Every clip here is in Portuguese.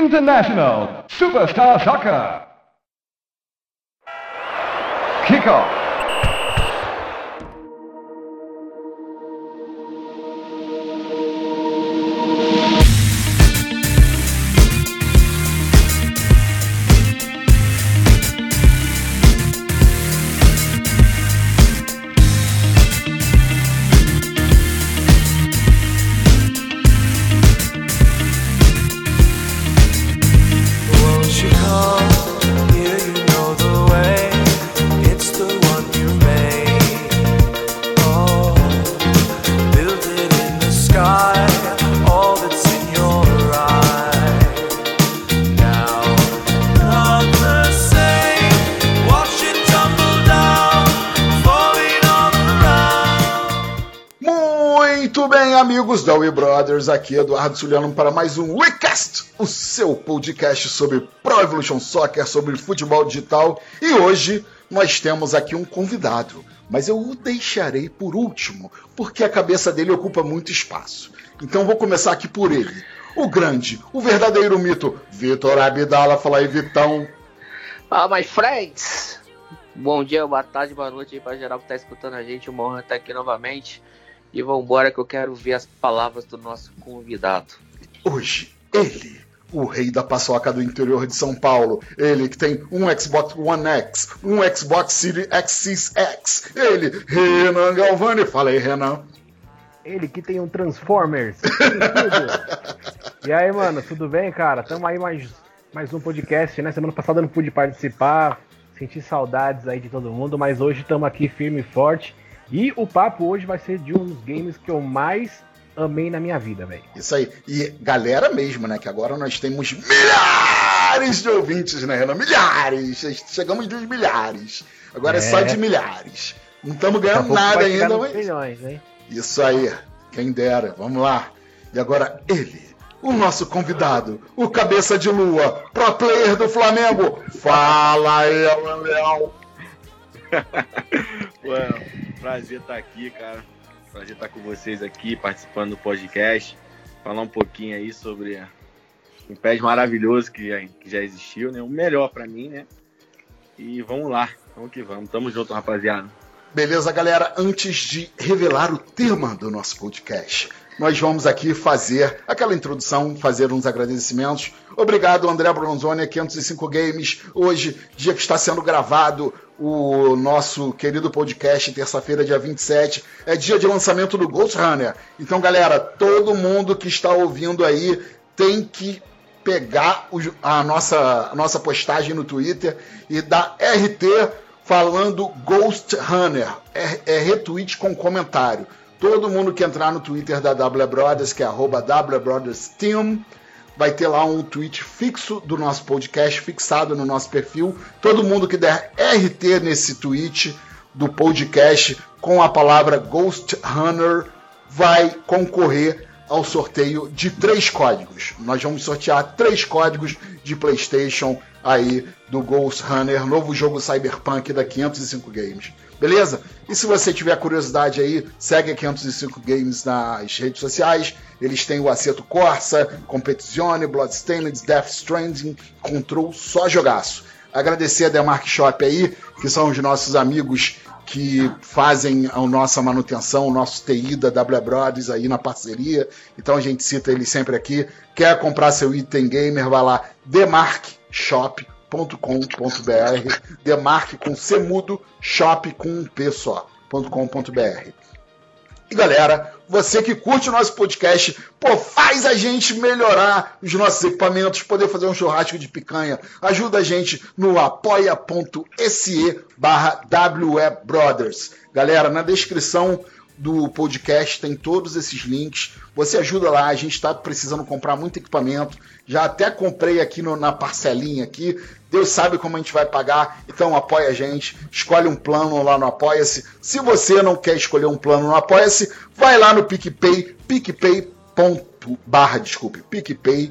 International Superstar Soccer. Kickoff. Aqui Eduardo Suliano para mais um WeCast, o seu podcast sobre Pro Evolution Soccer, sobre futebol digital. E hoje nós temos aqui um convidado, mas eu o deixarei por último, porque a cabeça dele ocupa muito espaço. Então vou começar aqui por ele. O grande, o verdadeiro mito, Vitor Abdala. Fala aí, Vitão. Fala, my friends. Bom dia, boa tarde, boa noite aí para geral que está escutando a gente. Uma honra estar aqui novamente. E vamos embora que eu quero ver as palavras do nosso convidado. Hoje, ele, o rei da paçoca do interior de São Paulo. Ele que tem um Xbox One X, um Xbox Series X6X. Ele, Renan Galvani. Fala aí, Renan. Ele que tem um Transformers. e aí, mano, tudo bem, cara? Tamo aí mais, mais um podcast, né? Semana passada eu não pude participar, senti saudades aí de todo mundo, mas hoje estamos aqui firme e forte e o papo hoje vai ser de um dos games que eu mais amei na minha vida, velho. Isso aí. E galera mesmo, né? Que agora nós temos milhares de ouvintes, né, Renan? Milhares! Chegamos dos milhares. Agora é, é só de milhares. Não estamos ganhando nada ainda, mas. Milhões, hein? Isso aí. Quem dera. Vamos lá. E agora ele. O nosso convidado, o cabeça de lua, pro player do Flamengo. Fala aí, Leão. well, prazer estar aqui, cara. Prazer estar com vocês aqui, participando do podcast. Falar um pouquinho aí sobre um pé maravilhoso que já, que já existiu, né? O melhor para mim, né? E vamos lá, vamos que vamos. Tamo junto, rapaziada. Beleza, galera? Antes de revelar o tema do nosso podcast, nós vamos aqui fazer aquela introdução, fazer uns agradecimentos. Obrigado, André Bronzoni, 505 Games. Hoje, dia que está sendo gravado o nosso querido podcast, terça-feira, dia 27, é dia de lançamento do Ghost Runner. Então, galera, todo mundo que está ouvindo aí tem que pegar a nossa, a nossa postagem no Twitter e dar RT falando Ghost Runner. É, é retweet com comentário. Todo mundo que entrar no Twitter da W Brothers, que é arroba Team, vai ter lá um tweet fixo do nosso podcast, fixado no nosso perfil. Todo mundo que der RT nesse tweet do podcast com a palavra Ghost Runner vai concorrer ao sorteio de três códigos. Nós vamos sortear três códigos de PlayStation aí do Ghost Runner, novo jogo Cyberpunk da 505 Games. Beleza? E se você tiver curiosidade aí, segue a 505 Games nas redes sociais. Eles têm o Aceto Corsa, Competizione, Bloodstained, Death Stranding, Control, só jogaço. Agradecer a Demark Shop aí, que são os nossos amigos que fazem a nossa manutenção, o nosso TI da W Brothers aí na parceria. Então a gente cita eles sempre aqui. Quer comprar seu item gamer, vai lá, Demark Shop com.br demarque com semudo, shop com um P só.com.br. E galera, você que curte o nosso podcast, pô, faz a gente melhorar os nossos equipamentos, poder fazer um churrasco de picanha. Ajuda a gente no apoia.se barra Brothers. Galera, na descrição do podcast tem todos esses links. Você ajuda lá, a gente está precisando comprar muito equipamento. Já até comprei aqui no, na parcelinha aqui. Deus sabe como a gente vai pagar, então apoia a gente, escolhe um plano lá no Apoia-se. Se você não quer escolher um plano no Apoia-se, vai lá no PicPay, picpay.barra, desculpe, picpay.me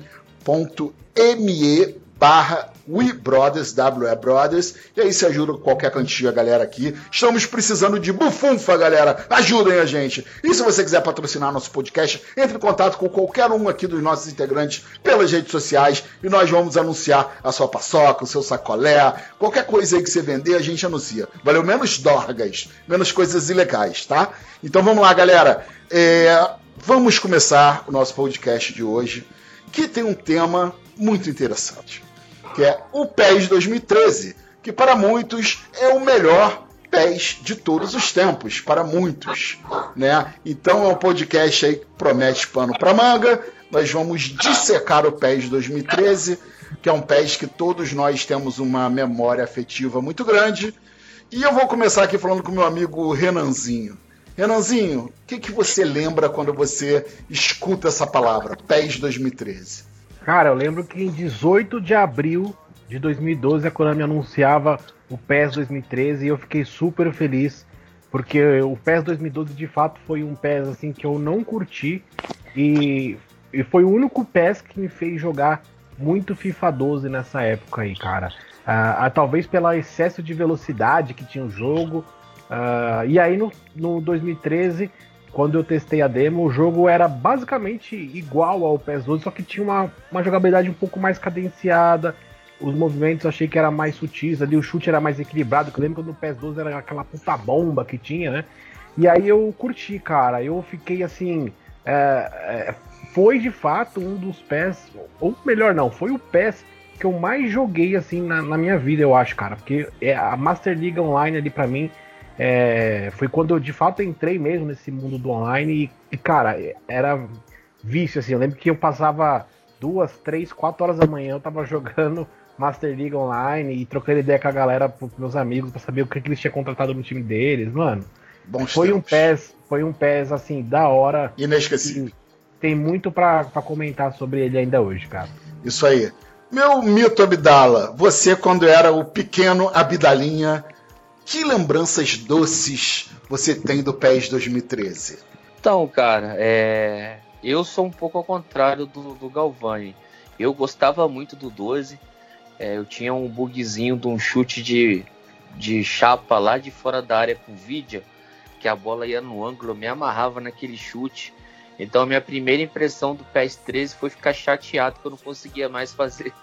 barra We Brothers, WE Brothers. E aí se ajuda com qualquer a galera aqui. Estamos precisando de bufunfa, galera. Ajudem a gente. E se você quiser patrocinar nosso podcast, entre em contato com qualquer um aqui dos nossos integrantes pelas redes sociais e nós vamos anunciar a sua paçoca, o seu sacolé, qualquer coisa aí que você vender, a gente anuncia. Valeu menos dorgas, menos coisas ilegais, tá? Então vamos lá, galera. É, vamos começar o nosso podcast de hoje, que tem um tema muito interessante, que é o PES 2013, que para muitos é o melhor PES de todos os tempos, para muitos, né? Então é um podcast aí que promete pano para manga. Nós vamos dissecar o PES 2013, que é um PES que todos nós temos uma memória afetiva muito grande. E eu vou começar aqui falando com meu amigo Renanzinho. Renanzinho, o que, que você lembra quando você escuta essa palavra, PES 2013? Cara, eu lembro que em 18 de abril de 2012 a Konami anunciava o PES 2013 e eu fiquei super feliz porque o PES 2012 de fato foi um PES assim que eu não curti e, e foi o único PES que me fez jogar muito FIFA 12 nessa época aí, cara. Ah, ah, talvez pelo excesso de velocidade que tinha o jogo, Uh, e aí no, no 2013, quando eu testei a demo, o jogo era basicamente igual ao PES 12, só que tinha uma, uma jogabilidade um pouco mais cadenciada. Os movimentos eu achei que era mais sutis, ali o chute era mais equilibrado. Eu lembro quando no PES 12 era aquela puta bomba que tinha, né? E aí eu curti, cara. Eu fiquei assim. É, é, foi de fato um dos PES, ou melhor, não, foi o PES que eu mais joguei assim na, na minha vida, eu acho, cara. Porque é, a Master League Online ali para mim é, foi quando eu de fato entrei mesmo nesse mundo do online e, cara, era vício, assim. Eu lembro que eu passava duas, três, quatro horas da manhã, eu tava jogando Master League Online e trocando ideia com a galera, com meus amigos, para saber o que, que eles tinham contratado no time deles, mano. Bons foi tempos. um PES, foi um PES, assim, da hora. Inesquecível. Tem muito para comentar sobre ele ainda hoje, cara. Isso aí. Meu mito Abdala, você quando era o pequeno Abdalinha, que lembranças doces você tem do PES 2013? Então, cara, é... eu sou um pouco ao contrário do, do Galvani. Eu gostava muito do 12. É, eu tinha um bugzinho de um chute de, de chapa lá de fora da área com vídeo, que a bola ia no ângulo, eu me amarrava naquele chute. Então minha primeira impressão do PES 13 foi ficar chateado que eu não conseguia mais fazer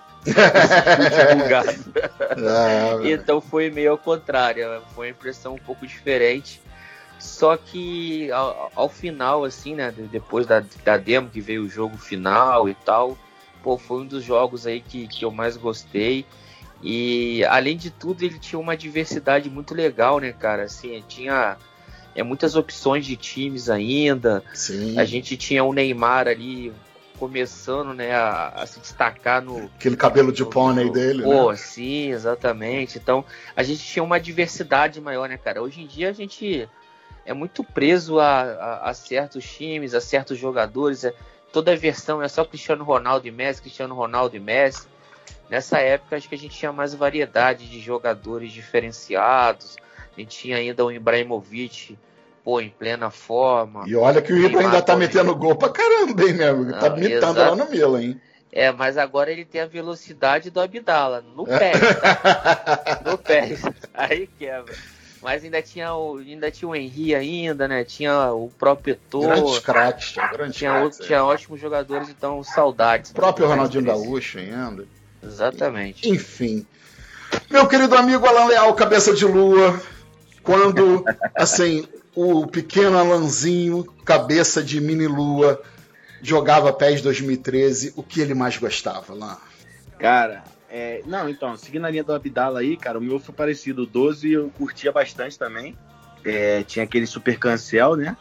ah, então foi meio ao contrário, foi uma impressão um pouco diferente. Só que ao, ao final, assim, né? Depois da, da demo que veio o jogo final e tal, pô, foi um dos jogos aí que, que eu mais gostei. E além de tudo, ele tinha uma diversidade muito legal, né, cara? Assim, tinha é, muitas opções de times ainda. Sim. A gente tinha o Neymar ali, começando né, a, a, se destacar no. Aquele cabelo de pônei dele, Pô, né? sim, exatamente. Então, a gente tinha uma diversidade maior, né, cara? Hoje em dia a gente é muito preso a, a, a certos times, a certos jogadores. É, toda a versão é só Cristiano Ronaldo e Messi, Cristiano Ronaldo e Messi. Nessa época, acho que a gente tinha mais variedade de jogadores diferenciados. A gente tinha ainda o Ibrahimovic pô, em plena forma. E olha que o Ibra ainda tá metendo gol pra caramba, hein, meu amigo? Tá mitando lá no Milan, hein? É, mas agora ele tem a velocidade do Abdala, no pé, tá? no pé. Aí quebra. Mas ainda tinha o, ainda tinha o Henry ainda, né? Tinha o próprio Eto'o. Grandes craques, grandes tinha, craques, tinha é. ótimos jogadores, então saudades. O próprio Ronaldinho Gaúcho ainda. Exatamente. Enfim. Meu querido amigo Alan Leal, cabeça de lua, quando, assim, o pequeno Alanzinho, cabeça de mini lua, jogava PES 2013, o que ele mais gostava lá? Cara, é, não, então, seguindo a linha do Abdala aí, cara, o meu foi parecido. O 12 eu curtia bastante também. É, tinha aquele super cancel, né?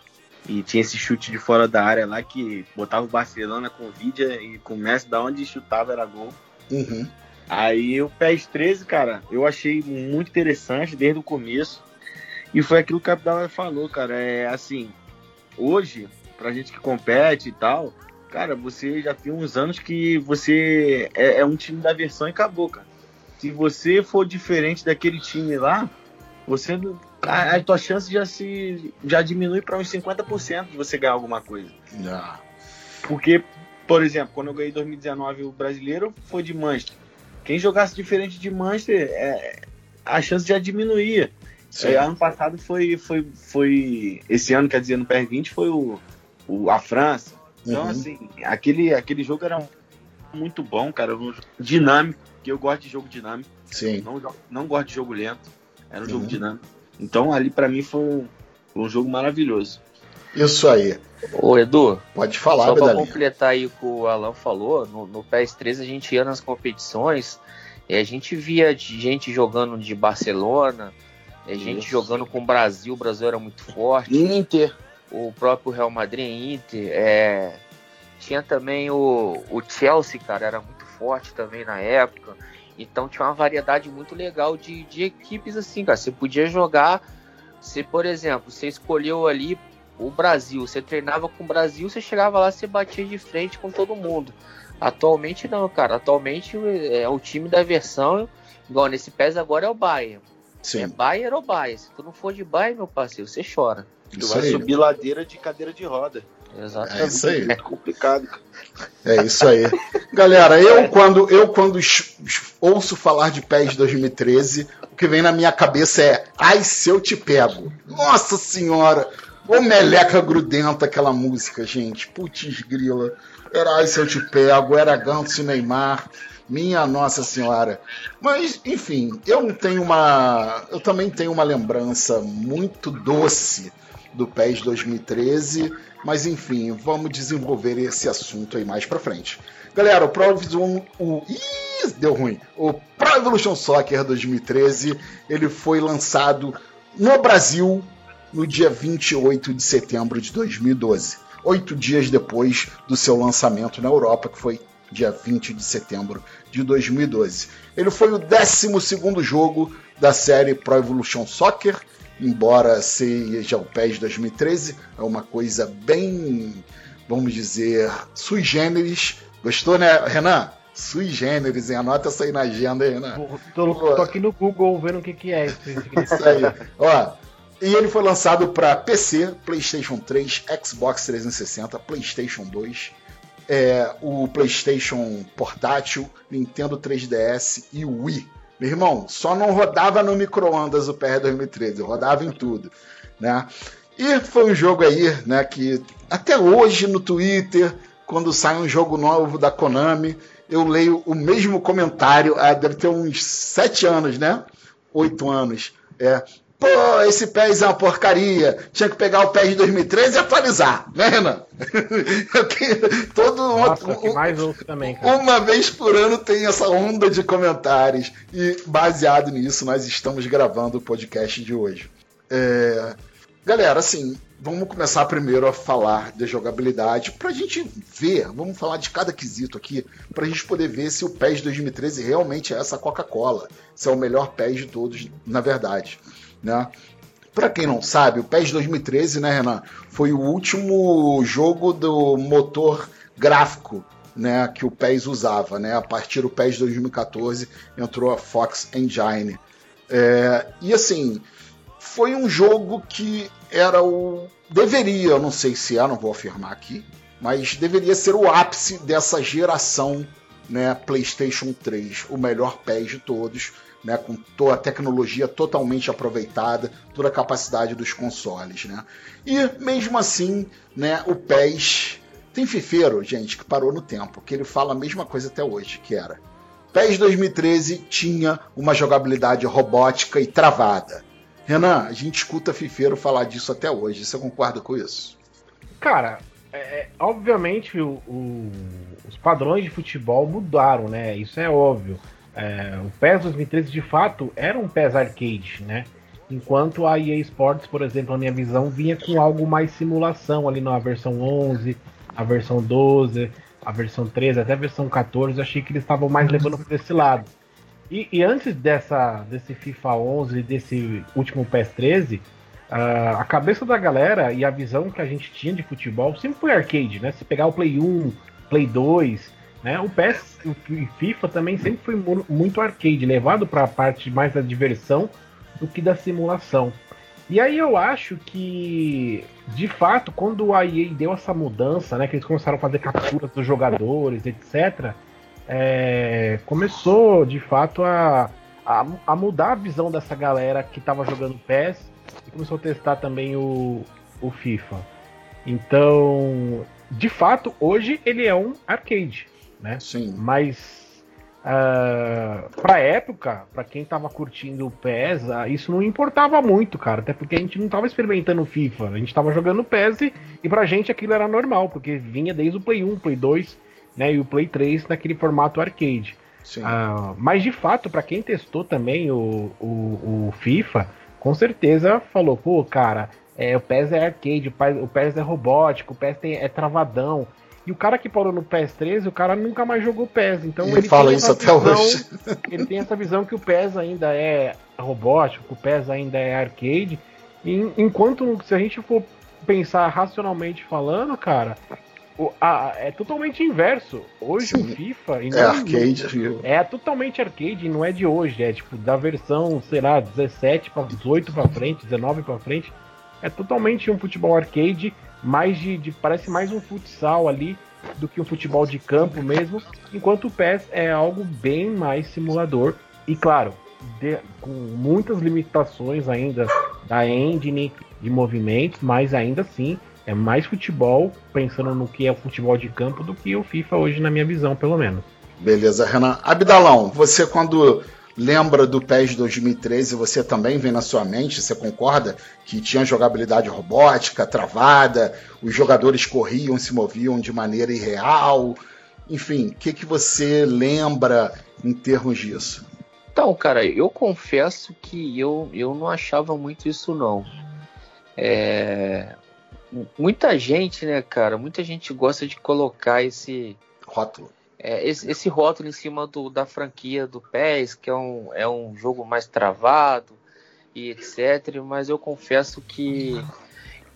E tinha esse chute de fora da área lá que botava o Barcelona com o Vidia e com o Messi, da onde chutava era gol. Uhum. Aí o PES 13, cara, eu achei muito interessante desde o começo. E foi aquilo que o Abdala falou, cara. É assim, hoje, pra gente que compete e tal, cara, você já tem uns anos que você é, é um time da versão e acabou, cara. Se você for diferente daquele time lá, você a, a tua chance já se já diminui para uns 50% de você ganhar alguma coisa. Yeah. Porque, por exemplo, quando eu ganhei 2019 o brasileiro foi de Manchester. quem jogasse diferente de Manchester, é, a chance já diminuía. É, ano passado foi, foi, foi. Esse ano, quer dizer, no PR20 foi o, o a França. Então, uhum. assim, aquele, aquele jogo era muito bom, cara. Um dinâmico, que eu gosto de jogo dinâmico. Sim. Não, não gosto de jogo lento. Era um uhum. jogo dinâmico. Então, ali para mim foi um, um jogo maravilhoso. Isso aí. Ô, Edu. Pode falar, Só para completar aí o que o Alan falou, no, no PS3 a gente ia nas competições e a gente via gente jogando de Barcelona, gente Isso. jogando com o Brasil, o Brasil era muito forte. Inter. O próprio Real Madrid Inter. É... Tinha também o, o Chelsea, cara, era muito forte também na época. Então tinha uma variedade muito legal de, de equipes assim, cara. Você podia jogar, se por exemplo, você escolheu ali o Brasil, você treinava com o Brasil, você chegava lá, você batia de frente com todo mundo. Atualmente não, cara. Atualmente é o time da versão, igual nesse PES agora é o Bayern. Sim. É Bayern ou Bayern. Se tu não for de Bayern, meu parceiro, você chora. Tu vai aí. subir ladeira de cadeira de roda. Exatamente. É isso aí. É complicado. É isso aí. Galera, eu quando, eu quando ouço falar de PES 2013, o que vem na minha cabeça é Ai, se eu te pego. Nossa senhora! Ô meleca grudenta aquela música, gente. Putz grila. Era Ai, se eu te pego, era Ganso e Neymar. Minha Nossa Senhora. Mas, enfim, eu tenho uma. Eu também tenho uma lembrança muito doce do PES 2013. Mas enfim, vamos desenvolver esse assunto aí mais pra frente. Galera, o Pro Evolution. O, ih, deu ruim. O Pro Evolution Soccer 2013 ele foi lançado no Brasil no dia 28 de setembro de 2012. Oito dias depois do seu lançamento na Europa, que foi dia 20 de setembro de 2012. Ele foi o 12 jogo da série Pro Evolution Soccer embora seja o PES 2013, é uma coisa bem, vamos dizer, sui generis. Gostou, né, Renan? Sui generis, hein? Anota essa aí na agenda, hein, Renan? Tô, tô aqui no Google vendo o que, que é isso. isso aí. Ó, e ele foi lançado para PC, PlayStation 3, Xbox 360, PlayStation 2, é, o PlayStation Portátil, Nintendo 3DS e Wii. Meu irmão, só não rodava no micro-ondas o PR 2013, rodava em tudo, né? E foi um jogo aí, né, que até hoje no Twitter, quando sai um jogo novo da Konami, eu leio o mesmo comentário, ah, deve ter uns sete anos, né? Oito anos. É, Pô, esse PES é uma porcaria. Tinha que pegar o PES de 2013 e atualizar, né, Renan? Todo Nossa, uma, mais ouço também, cara. Uma vez por ano tem essa onda de comentários. E baseado nisso, nós estamos gravando o podcast de hoje. É... Galera, assim, vamos começar primeiro a falar de jogabilidade pra gente ver, vamos falar de cada quesito aqui, pra gente poder ver se o PES 2013 realmente é essa Coca-Cola, se é o melhor PES de todos, na verdade. Né? Para quem não sabe, o PES 2013, né, Renan, foi o último jogo do motor gráfico né, que o PES usava. Né? A partir do PES 2014 entrou a Fox Engine. É, e assim, foi um jogo que era o. Deveria, eu não sei se é, não vou afirmar aqui, mas deveria ser o ápice dessa geração né, PlayStation 3, o melhor PES de todos né, com toda a tecnologia totalmente aproveitada, toda a capacidade dos consoles. Né? E mesmo assim, né, o PES tem fifeiro, gente, que parou no tempo, que ele fala a mesma coisa até hoje, que era PES 2013 tinha uma jogabilidade robótica e travada. Renan, a gente escuta fifeiro falar disso até hoje. Você concorda com isso? Cara, é, é obviamente o, o, os padrões de futebol mudaram, né? Isso é óbvio. É, o PES 2013 de fato era um PES arcade, né? Enquanto a EA Sports, por exemplo, a minha visão vinha com algo mais simulação ali na versão 11, a versão 12, a versão 13, até a versão 14, eu achei que eles estavam mais levando para esse lado. E, e, antes dessa, desse FIFA 11 desse último PES 13, uh, a cabeça da galera e a visão que a gente tinha de futebol sempre foi arcade, né? Se pegar o Play 1, Play 2, né? O PES e FIFA também sempre foi muito arcade, levado para a parte mais da diversão do que da simulação. E aí eu acho que, de fato, quando a EA deu essa mudança, né, que eles começaram a fazer capturas dos jogadores, etc., é, começou de fato a, a, a, mudar a visão dessa galera que estava jogando PES e começou a testar também o, o FIFA. Então, de fato, hoje ele é um arcade, né? Sim. Mas Uh, pra época, para quem tava curtindo o PES, uh, isso não importava muito, cara. Até porque a gente não tava experimentando FIFA. A gente tava jogando PES e, e pra gente aquilo era normal, porque vinha desde o Play 1, Play 2 né, e o Play 3 naquele formato arcade. Uh, mas de fato, para quem testou também o, o, o, FIFA, com certeza falou, pô, cara, é, o PES é arcade, o PES é robótico, o PES tem, é travadão. E o cara que parou no PES 13, o cara nunca mais jogou PES. Então ele, ele fala isso até visão, hoje. ele tem essa visão que o PES ainda é robótico, que o PES ainda é arcade. E, enquanto se a gente for pensar racionalmente falando, cara, o, a, é totalmente inverso. Hoje Sim. o FIFA é arcade. É totalmente arcade, não é de hoje. É tipo da versão, sei lá, 17 para 18 para frente, 19 para frente. É totalmente um futebol arcade mais de, de, parece mais um futsal ali do que um futebol de campo mesmo, enquanto o PES é algo bem mais simulador e claro, de, com muitas limitações ainda da engine de movimentos, mas ainda assim é mais futebol pensando no que é o futebol de campo do que o FIFA hoje na minha visão, pelo menos. Beleza, Renan. Abdalão, você quando lembra do PES 2013, você também vem na sua mente, você concorda que tinha jogabilidade robótica, travada, os jogadores corriam, se moviam de maneira irreal, enfim, o que, que você lembra em termos disso? Então, cara, eu confesso que eu, eu não achava muito isso não. É... Muita gente, né, cara, muita gente gosta de colocar esse rótulo é, esse, esse, rótulo em cima do, da franquia do PES, que é um, é um jogo mais travado e etc. Mas eu confesso que,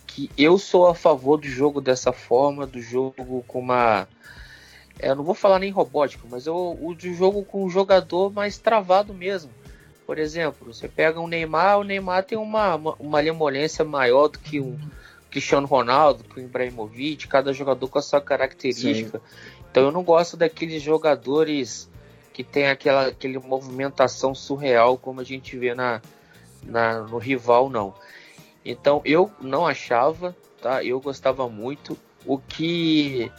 que eu sou a favor do jogo dessa forma, do jogo com uma. É, eu não vou falar nem robótico, mas eu, o do jogo com um jogador mais travado mesmo. Por exemplo, você pega um Neymar, o Neymar tem uma, uma, uma lemolência maior do que um Cristiano Ronaldo, que o Ibrahimovic, cada jogador com a sua característica. Sim. Então eu não gosto daqueles jogadores que tem aquela aquele movimentação surreal como a gente vê na, na no rival não. Então eu não achava, tá? Eu gostava muito. O que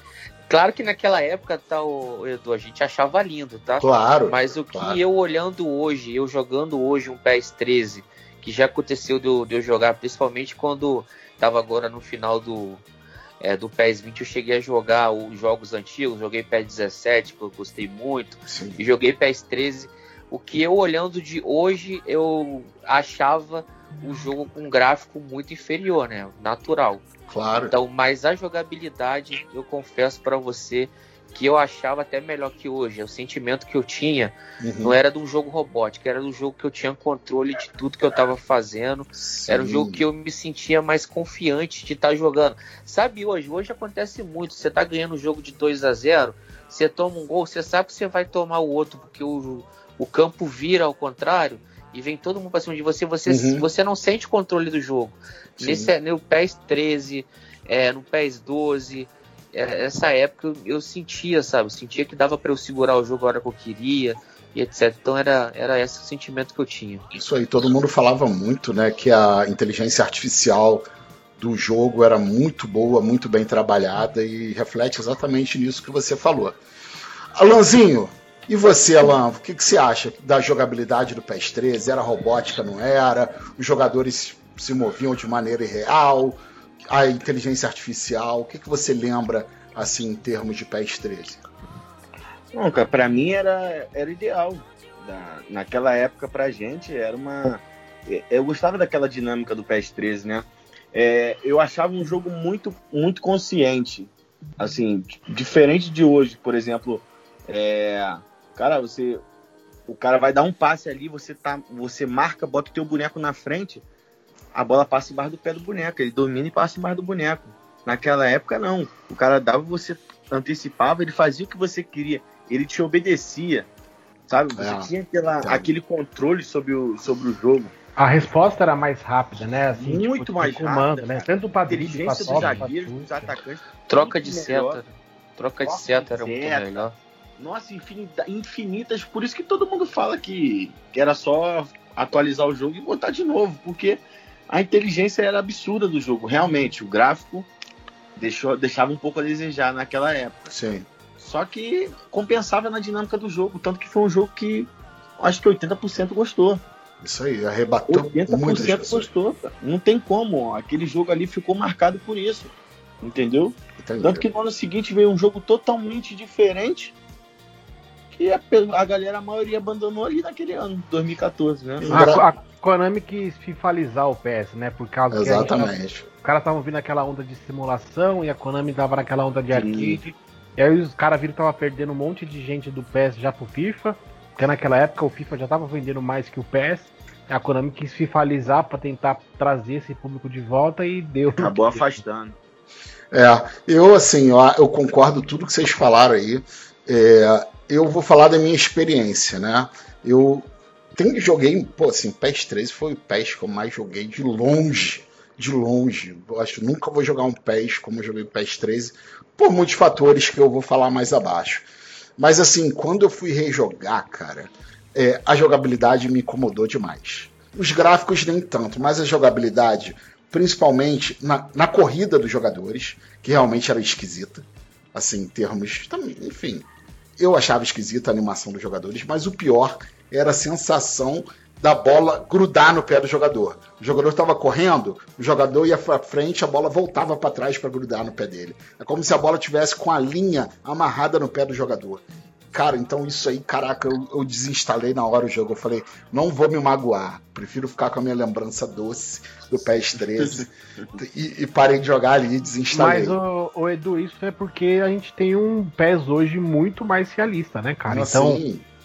Claro que naquela época, tá, o Edu, a gente achava lindo, tá? Claro. Mas o que claro. eu olhando hoje, eu jogando hoje um PES 13, que já aconteceu de eu, de eu jogar, principalmente quando tava agora no final do, é, do PES 20 eu cheguei a jogar os jogos antigos, joguei PES 17, que eu gostei muito, Sim. e joguei PES 13. O que eu olhando de hoje, eu achava o jogo com um gráfico muito inferior, né? Natural. Claro. Então, mas a jogabilidade, eu confesso para você, que eu achava até melhor que hoje. O sentimento que eu tinha uhum. não era de um jogo robótico, era do jogo que eu tinha controle de tudo que eu estava fazendo. Sim. Era um jogo que eu me sentia mais confiante de estar tá jogando. Sabe hoje? Hoje acontece muito. Você está ganhando o jogo de 2 a 0 você toma um gol, você sabe que você vai tomar o outro, porque o, o campo vira ao contrário e vem todo mundo para cima de você, você, uhum. você não sente o controle do jogo. Nesse, no PES 13, é, no PES 12, é, essa época eu, eu sentia, sabe? Eu sentia que dava para eu segurar o jogo a hora que eu queria e etc. Então era, era esse o sentimento que eu tinha. Isso aí, todo mundo falava muito, né? Que a inteligência artificial do jogo era muito boa, muito bem trabalhada e reflete exatamente nisso que você falou. Alanzinho, e você, Alan, o que, que você acha da jogabilidade do PES 13? Era robótica, não era? Os jogadores se moviam de maneira irreal? A inteligência artificial? O que, que você lembra, assim, em termos de PES 13? Não, cara, pra mim era, era ideal. Da, naquela época, pra gente, era uma. É, eu gostava daquela dinâmica do PES 13, né? É, eu achava um jogo muito, muito consciente. Assim, diferente de hoje, por exemplo. É, cara, você. O cara vai dar um passe ali, você tá, você marca, bota o teu boneco na frente, a bola passa embaixo do pé do boneco, ele domina e passa embaixo do boneco. Naquela época, não. O cara dava, você antecipava, ele fazia o que você queria, ele te obedecia, sabe? Você é, tinha aquela, tá. aquele controle sobre o, sobre o jogo. A resposta era mais rápida, né? Assim, muito tipo, mais comando, rápida, né? Tanto para drible, para dos zagueiros, dos atacantes. Troca de seta. Troca de seta era muito melhor. nossa, infinita, infinitas. Por isso que todo mundo fala que, que era só atualizar o jogo e botar de novo, porque a inteligência era absurda do jogo. Realmente, o gráfico deixou, deixava um pouco a desejar naquela época. Sim. Só que compensava na dinâmica do jogo, tanto que foi um jogo que acho que 80% gostou. Isso aí, arrebatou 80% gostou. Cara. Não tem como, aquele jogo ali ficou marcado por isso. Entendeu? Entendi. Tanto que no ano seguinte veio um jogo totalmente diferente que a, a galera, a maioria abandonou ali naquele ano, 2014, né? A, a Konami quis fifalizar o PS, né? Por causa Exatamente. Gente, os caras estavam vindo aquela onda de simulação e a Konami tava naquela onda de arcade. E aí os caras viram que tava perdendo um monte de gente do PS já pro FIFA. Porque naquela época o FIFA já tava vendendo mais que o PS. A Konami quis fifalizar para tentar trazer esse público de volta e deu. Acabou afastando. É, eu assim, eu, eu concordo tudo que vocês falaram aí. É, eu vou falar da minha experiência, né? Eu tenho joguei, pô, assim, PES 13 foi o PES que eu mais joguei de longe, de longe. Eu acho que nunca vou jogar um PES como eu joguei o PES 13, por muitos fatores que eu vou falar mais abaixo. Mas assim, quando eu fui rejogar, cara, é, a jogabilidade me incomodou demais. Os gráficos nem tanto, mas a jogabilidade, principalmente na, na corrida dos jogadores, que realmente era esquisita. Assim, em termos. Enfim, eu achava esquisita a animação dos jogadores, mas o pior era a sensação da bola grudar no pé do jogador. O jogador estava correndo, o jogador ia para frente, a bola voltava para trás para grudar no pé dele. É como se a bola tivesse com a linha amarrada no pé do jogador. Cara, então isso aí, caraca, eu, eu, desinstalei na hora o jogo. Eu falei, não vou me magoar. Prefiro ficar com a minha lembrança doce do PES 13. e, e, parei de jogar ali e desinstalei. Mas, o, o, Edu, isso é porque a gente tem um PES hoje muito mais realista, né, cara? Então,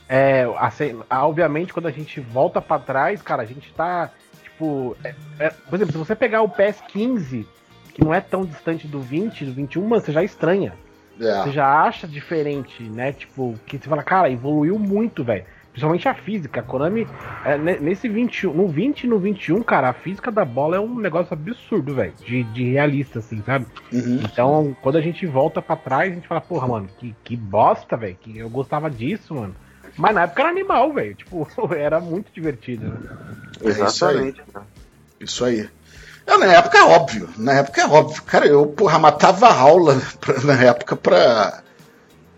é, assim, obviamente, quando a gente volta para trás, cara, a gente tá, tipo... É, é, por exemplo, se você pegar o PES 15, que não é tão distante do 20, do 21, mano, você já estranha. É. Você já acha diferente, né? Tipo, que você fala, cara, evoluiu muito, velho. Principalmente a física. A Konami, é, nesse 21, no 20 e no 21, cara, a física da bola é um negócio absurdo, velho. De, de realista, assim, sabe? Uhum. Então, quando a gente volta para trás, a gente fala, porra, mano, que, que bosta, velho. Que eu gostava disso, mano. Mas na época era animal, velho. Tipo, era muito divertido, né? Exatamente. Isso aí. Eu, na época é óbvio, na época é óbvio. Cara, eu, porra, matava aula pra, na época pra.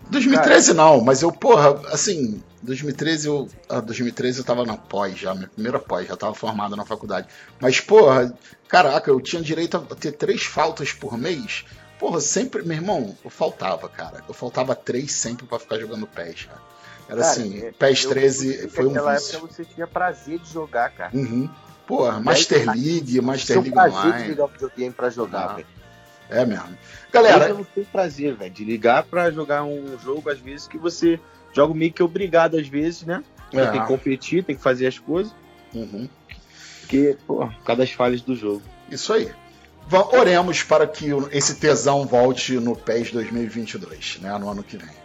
2013 Cara, não, mas eu, porra, assim, 2013 eu. Ah, 2013 eu tava na pós já, minha primeira pós, já tava formado na faculdade. Mas, porra, caraca, eu tinha direito a ter três faltas por mês. Porra, sempre, meu irmão, eu faltava, cara. Eu faltava três sempre para ficar jogando PES, cara. Era cara, assim, PES 13 foi um vício. Naquela época você tinha prazer de jogar, cara. Uhum. Pô, Master League, Master League Online. de ligar o videogame pra jogar, ah, velho. É mesmo. Galera. Eu não tenho prazer, velho, de ligar pra jogar um jogo, às vezes, que você joga meio que obrigado, às vezes, né? É. Tem que competir, tem que fazer as coisas. Uhum. Porque, pô, por causa das falhas do jogo. Isso aí. Oremos para que esse tesão volte no PES 2022, né? No ano que vem.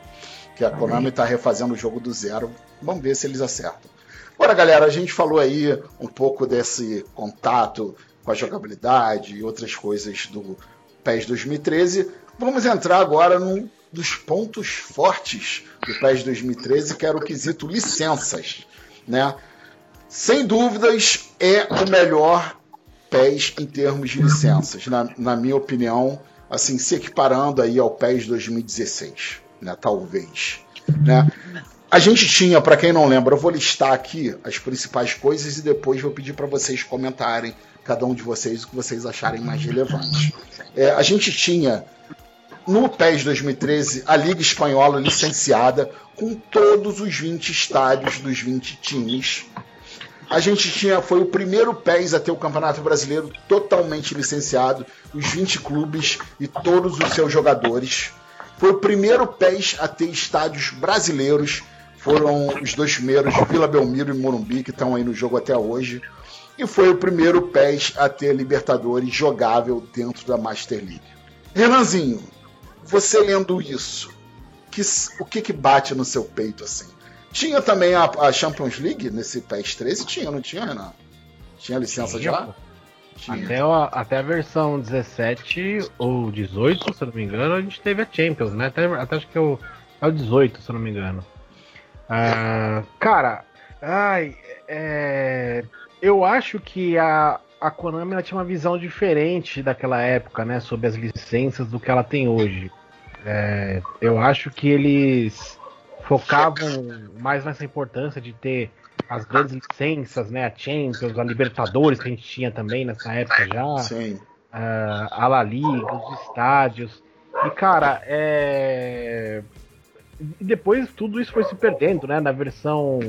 Que a Konami está refazendo o jogo do zero. Vamos ver se eles acertam. Ora, galera, a gente falou aí um pouco desse contato com a jogabilidade e outras coisas do PES 2013. Vamos entrar agora num dos pontos fortes do PES 2013, que era o quesito licenças, né? Sem dúvidas, é o melhor PES em termos de licenças, na, na minha opinião, assim, se equiparando aí ao PES 2016, né? Talvez, né? A gente tinha, para quem não lembra, eu vou listar aqui as principais coisas e depois vou pedir para vocês comentarem, cada um de vocês, o que vocês acharem mais relevante. É, a gente tinha no PES 2013 a Liga Espanhola licenciada com todos os 20 estádios dos 20 times. A gente tinha, foi o primeiro PES a ter o Campeonato Brasileiro totalmente licenciado, os 20 clubes e todos os seus jogadores. Foi o primeiro PES a ter estádios brasileiros foram os dois primeiros, Vila Belmiro e Morumbi, que estão aí no jogo até hoje. E foi o primeiro PES a ter Libertadores jogável dentro da Master League. Renanzinho, você lendo isso, que, o que, que bate no seu peito assim? Tinha também a, a, Champions League nesse PES 13? Tinha, não tinha, Renan? Tinha licença tinha, já? Tinha. Até, a, até a versão 17 ou 18, se eu não me engano, a gente teve a Champions, né? Até, até acho que eu É o 18, se eu não me engano. Uh, cara, ai, é, eu acho que a, a Konami tinha uma visão diferente daquela época, né? Sobre as licenças do que ela tem hoje. É, eu acho que eles focavam mais nessa importância de ter as grandes licenças, né? A Champions, a Libertadores que a gente tinha também nessa época já. Sim. Uh, a La Liga, os estádios. E cara, é... depois tudo isso foi se perdendo, né? Na versão,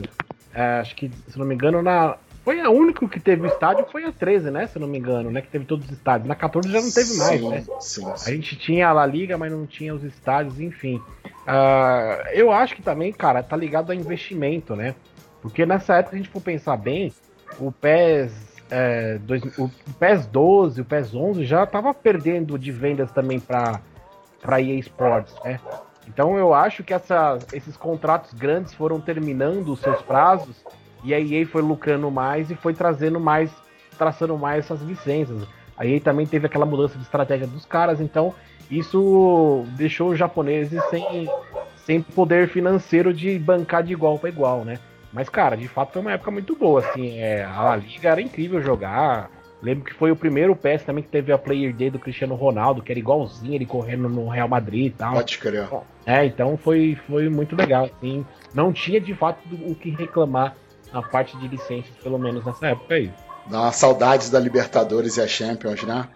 é, acho que se não me engano, na foi a única que teve o estádio foi a 13, né? Se não me engano, né? Que teve todos os estádios. Na 14 já não teve mais, sim, né? Sim, sim. A gente tinha a La Liga, mas não tinha os estádios, enfim. Uh, eu acho que também, cara, tá ligado a investimento, né? Porque nessa época, a gente for pensar bem, o PES, é, dois, o PES 12, o PES 11 já tava perdendo de vendas também para para EA Sports, né? Então eu acho que essa, esses contratos grandes foram terminando os seus prazos e a EA foi lucrando mais e foi trazendo mais, traçando mais essas licenças. A EA também teve aquela mudança de estratégia dos caras, então isso deixou os japoneses sem, sem poder financeiro de bancar de igual para igual, né? Mas, cara, de fato foi uma época muito boa, assim, é, a Liga era incrível jogar, Lembro que foi o primeiro PES também que teve a Player Day do Cristiano Ronaldo, que era igualzinho ele correndo no Real Madrid e tal. Pode crer. É, então foi, foi muito legal, assim. Não tinha de fato o que reclamar na parte de licenças, pelo menos nessa época aí. Dá uma saudade da Libertadores e a Champions, né?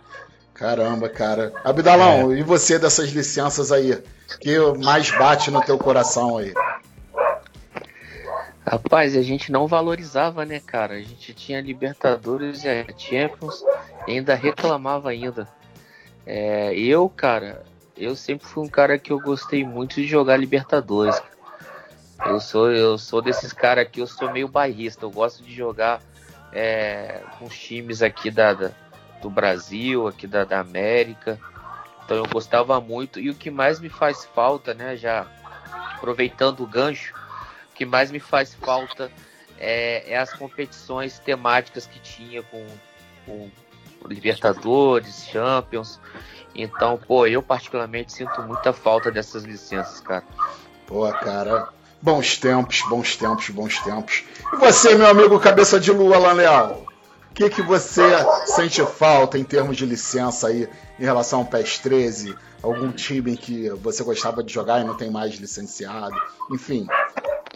Caramba, cara. Abdalão, é. e você dessas licenças aí? Que mais bate no teu coração aí? Rapaz, a gente não valorizava, né, cara? A gente tinha Libertadores e a Champions e ainda reclamava ainda. É, eu, cara, eu sempre fui um cara que eu gostei muito de jogar Libertadores. Eu sou, eu sou desses caras aqui, eu sou meio bairrista. Eu gosto de jogar é, com os times aqui da, da do Brasil, aqui da, da América. Então eu gostava muito. E o que mais me faz falta, né, já aproveitando o gancho, o que mais me faz falta é, é as competições temáticas que tinha com, com Libertadores, Champions. Então, pô, eu particularmente sinto muita falta dessas licenças, cara. Pô, cara, Bons tempos, bons tempos, bons tempos. E você, meu amigo cabeça de lua, Alan Leal? O que, que você sente falta em termos de licença aí em relação ao PES 13? Algum time que você gostava de jogar e não tem mais licenciado? Enfim.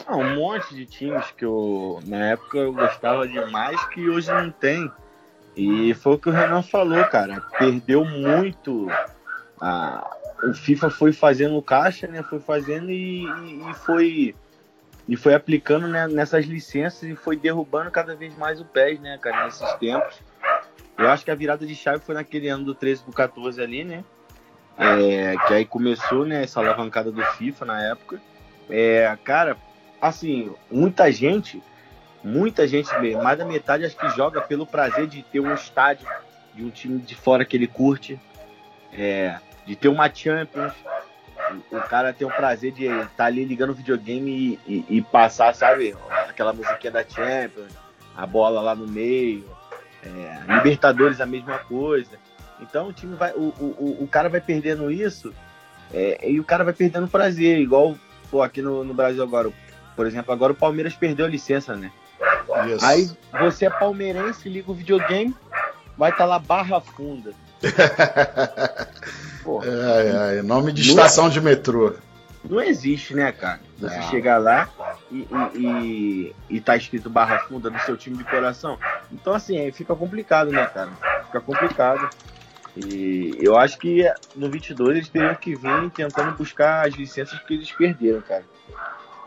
Ah, um monte de times que eu, na época, eu gostava demais que hoje não tem. E foi o que o Renan falou, cara. Perdeu muito a, o FIFA foi fazendo caixa, né? Foi fazendo e, e, e foi e foi aplicando né, nessas licenças e foi derrubando cada vez mais o PES, né, cara, nesses tempos. Eu acho que a virada de chave foi naquele ano do 13 pro 14 ali, né? É, que aí começou, né, essa alavancada do FIFA na época. É, cara, assim, muita gente, muita gente, mais da metade acho que joga pelo prazer de ter um estádio de um time de fora que ele curte. É, de ter uma Champions, o cara tem o prazer de estar tá ali ligando o videogame e, e, e, passar, sabe, aquela musiquinha da Champions, a bola lá no meio, é, Libertadores a mesma coisa. Então o time vai, o, o, o cara vai perdendo isso é, e o cara vai perdendo prazer, igual pô, aqui no, no Brasil agora. Por exemplo, agora o Palmeiras perdeu a licença, né? Isso. Aí você é palmeirense, liga o videogame, vai estar tá lá barra funda. É, é, nome de estação de metrô. Não existe, né, cara? Você não. chegar lá e, e, e, e tá escrito barra funda no seu time de coração. Então, assim, fica complicado, né, cara? Fica complicado. E eu acho que no 22 eles teriam que vir tentando buscar as licenças que eles perderam, cara.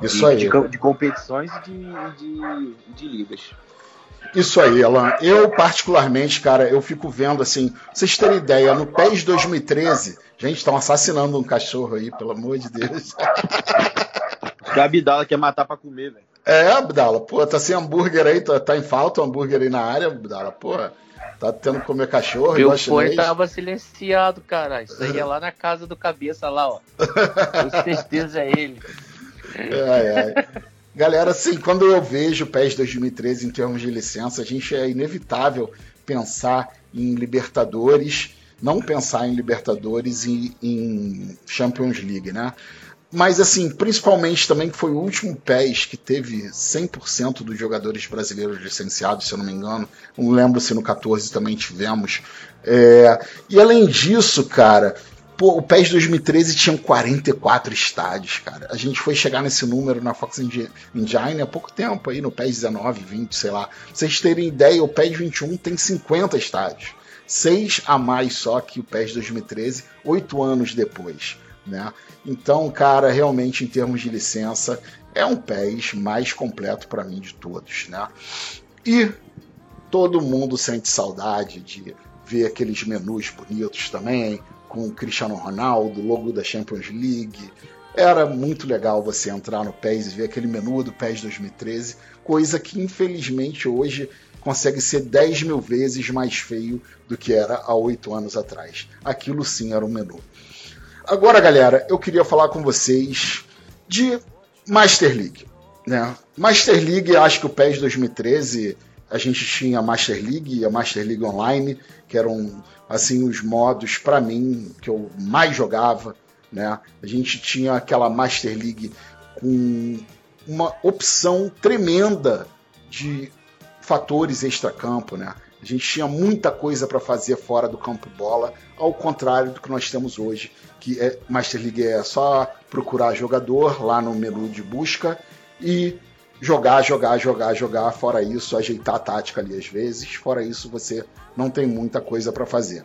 Isso aí. De, de competições e de, de, de ligas. Isso aí, Alan. Eu, particularmente, cara, eu fico vendo assim. Vocês terem ideia, no PES 2013, gente, estão assassinando um cachorro aí, pelo amor de Deus. O Abdala quer matar pra comer, velho. É, Abdala, pô, tá sem hambúrguer aí, tá, tá em falta o um hambúrguer aí na área, Abdala, pô. Tá tendo que comer cachorro, Meu fone tava silenciado, cara. Isso aí é lá na casa do cabeça lá, ó. Com certeza é ele. Ai, ai. Galera, assim, quando eu vejo o PES 2013 em termos de licença, a gente é inevitável pensar em Libertadores, não pensar em Libertadores e em Champions League, né? mas assim, principalmente também que foi o último PES que teve 100% dos jogadores brasileiros licenciados, se eu não me engano. Não lembro se no 14 também tivemos. É, e além disso, cara, pô, o PES 2013 tinha 44 estádios, cara. A gente foi chegar nesse número na Fox Engine há pouco tempo aí, no PES 19, 20, sei lá. Pra vocês terem ideia, o PES 21 tem 50 estádios. Seis a mais só que o PES 2013, oito anos depois. Né? Então, cara, realmente em termos de licença, é um PES mais completo para mim de todos. Né? E todo mundo sente saudade de ver aqueles menus bonitos também, com o Cristiano Ronaldo, logo da Champions League. Era muito legal você entrar no PES e ver aquele menu do PES 2013, coisa que infelizmente hoje consegue ser 10 mil vezes mais feio do que era há oito anos atrás. Aquilo sim era um menu. Agora, galera, eu queria falar com vocês de Master League. Né? Master League, acho que o PES 2013 a gente tinha a Master League e a Master League Online, que eram assim os modos para mim que eu mais jogava, né? A gente tinha aquela Master League com uma opção tremenda de fatores extra-campo, né? A gente tinha muita coisa para fazer fora do campo bola, ao contrário do que nós temos hoje, que é Master League é só procurar jogador lá no menu de busca e jogar, jogar, jogar, jogar. Fora isso, ajeitar a tática ali às vezes. Fora isso, você não tem muita coisa para fazer.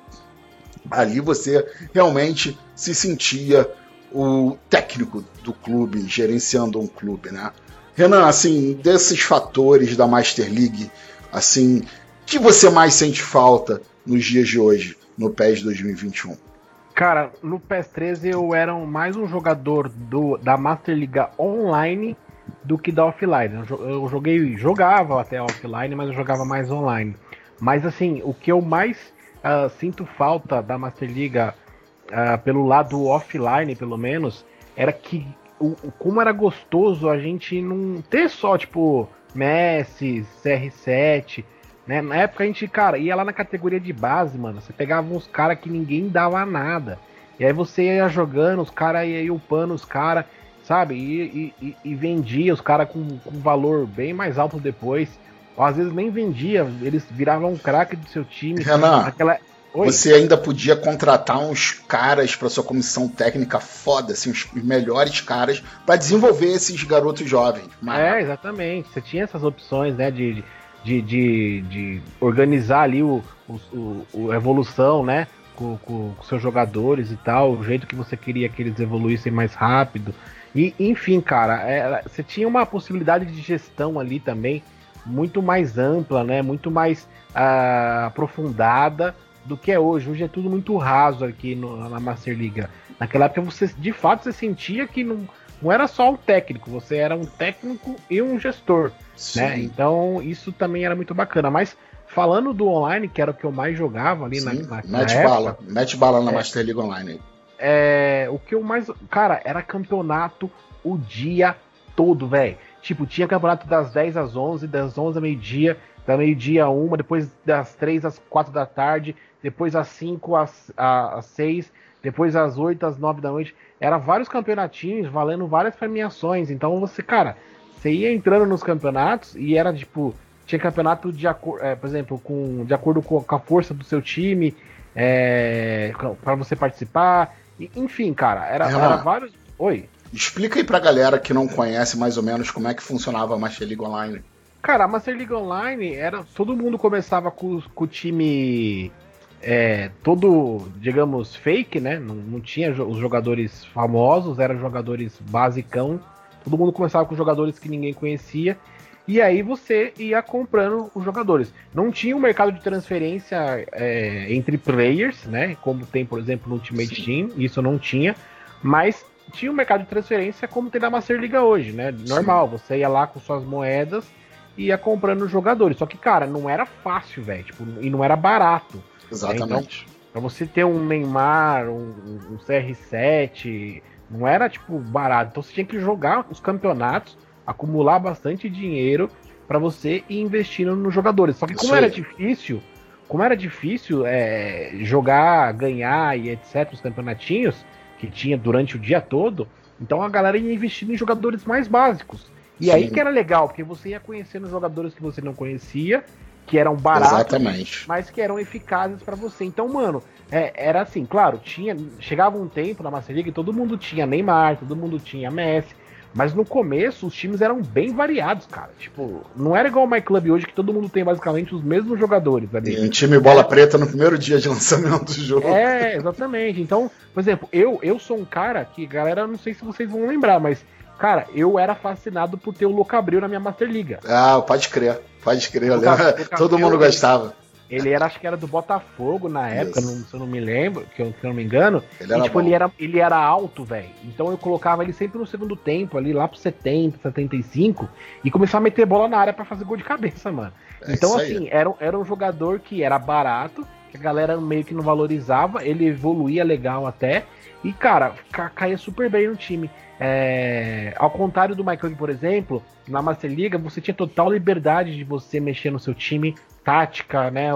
Ali você realmente se sentia o técnico do clube, gerenciando um clube, né? Renan, assim, desses fatores da Master League, assim, que você mais sente falta nos dias de hoje, no PES 2021? Cara, no PES 13 eu era mais um jogador do, da Master League online do que da offline. Eu joguei, jogava até offline, mas eu jogava mais online. Mas assim, o que eu mais uh, sinto falta da Master League, uh, pelo lado offline, pelo menos, era que o, como era gostoso a gente não ter só, tipo, Messi, CR7, né? Na época a gente, cara, ia lá na categoria de base, mano. Você pegava uns caras que ninguém dava nada. E aí você ia jogando, os caras iam upando os caras sabe? E, e, e vendia os caras com, com valor bem mais alto depois. Ou às vezes nem vendia, eles viravam um craque do seu time. Renan, aquela... você ainda podia contratar uns caras para sua comissão técnica foda, assim, os melhores caras, para desenvolver esses garotos jovens. Mas... É, exatamente. Você tinha essas opções, né, de, de, de, de organizar ali o, o, o, evolução, né? Com, com, com, seus jogadores e tal, o jeito que você queria que eles evoluíssem mais rápido. E, enfim, cara, é, você tinha uma possibilidade de gestão ali também muito mais ampla, né? Muito mais uh, aprofundada do que é hoje. Hoje é tudo muito raso aqui no, na Master League. Naquela época você, de fato, você sentia que não, não era só um técnico, você era um técnico e um gestor, né? Então isso também era muito bacana. Mas falando do online, que era o que eu mais jogava ali Sim, na, na, mete bala, mete bala na é, Master League Online. É, o que eu mais. Cara, era campeonato o dia todo, velho. Tipo, tinha campeonato das 10 às 11, das 11 ao meio-dia, da meio-dia a 1, depois das 3 às 4 da tarde, depois às 5 às, às 6, depois às 8 às 9 da noite. Era vários campeonatinhos valendo várias premiações. Então você, cara, você ia entrando nos campeonatos e era tipo. Tinha campeonato de acordo, é, por exemplo, com, de acordo com a força do seu time, é, para você participar. Enfim, cara, era, é, era vários. Oi. Explica aí pra galera que não conhece mais ou menos como é que funcionava a Master League Online. Cara, a Master League Online era. Todo mundo começava com, com o time. É, todo, digamos, fake, né? Não, não tinha os jogadores famosos, eram jogadores basicão. Todo mundo começava com jogadores que ninguém conhecia. E aí você ia comprando os jogadores. Não tinha um mercado de transferência é, entre players, né? Como tem, por exemplo, no Ultimate Sim. Team, isso não tinha. Mas tinha um mercado de transferência como tem na Master League hoje, né? Normal, Sim. você ia lá com suas moedas e ia comprando jogadores. Só que, cara, não era fácil, velho. Tipo, e não era barato. Exatamente. Então, pra você ter um Neymar, um, um CR7, não era, tipo, barato. Então você tinha que jogar os campeonatos acumular bastante dinheiro para você ir investindo nos jogadores. Só que como era difícil, como era difícil é, jogar, ganhar e etc, os campeonatinhos que tinha durante o dia todo, Então a galera ia investindo em jogadores mais básicos. E Sim. aí que era legal, porque você ia conhecendo jogadores que você não conhecia, que eram baratos, Exatamente. mas que eram eficazes para você. Então, mano, é, era assim, claro, tinha, chegava um tempo na Master League e todo mundo tinha Neymar, todo mundo tinha Messi, mas no começo os times eram bem variados, cara. Tipo, não era igual o My Club hoje que todo mundo tem basicamente os mesmos jogadores ali. E um time bola preta no primeiro dia de lançamento do jogo. É, exatamente. Então, por exemplo, eu, eu sou um cara que, galera, não sei se vocês vão lembrar, mas Cara, eu era fascinado por ter o Locabril na minha Master Liga. Ah, pode crer. Pode crer. Todo mundo gostava. Ele era, acho que era do Botafogo na época, não, se eu não me lembro, que eu, se eu não me engano. Ele era, e, tipo, ele era, ele era alto, velho. Então eu colocava ele sempre no segundo tempo, ali lá pro 70, 75, e começava a meter bola na área para fazer gol de cabeça, mano. É então, assim, era, era um jogador que era barato, que a galera meio que não valorizava, ele evoluía legal até, e, cara, caía super bem no time. É, ao contrário do Michael, por exemplo, na Master Liga você tinha total liberdade de você mexer no seu time, tática, né?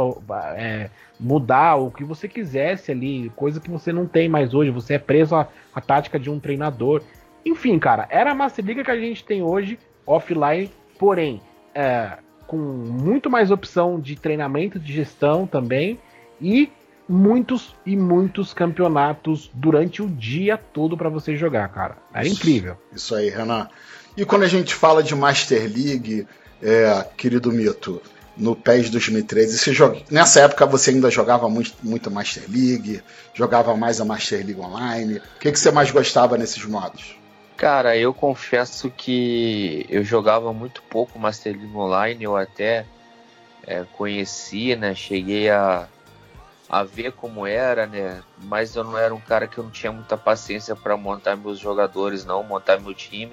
É, mudar o que você quisesse ali, coisa que você não tem mais hoje. Você é preso à, à tática de um treinador. Enfim, cara, era a Master Liga que a gente tem hoje, offline, porém, é, com muito mais opção de treinamento, de gestão também, e muitos e muitos campeonatos durante o dia todo para você jogar, cara. Era isso, incrível. Isso aí, Renan. E quando a gente fala de Master League, é, querido Mito, no PES 2013, você joga... nessa época você ainda jogava muito, muito Master League, jogava mais a Master League Online. O que, que você mais gostava nesses modos? Cara, eu confesso que eu jogava muito pouco Master League Online, eu até é, conheci, né? Cheguei a a ver como era, né? Mas eu não era um cara que eu não tinha muita paciência para montar meus jogadores, não, montar meu time.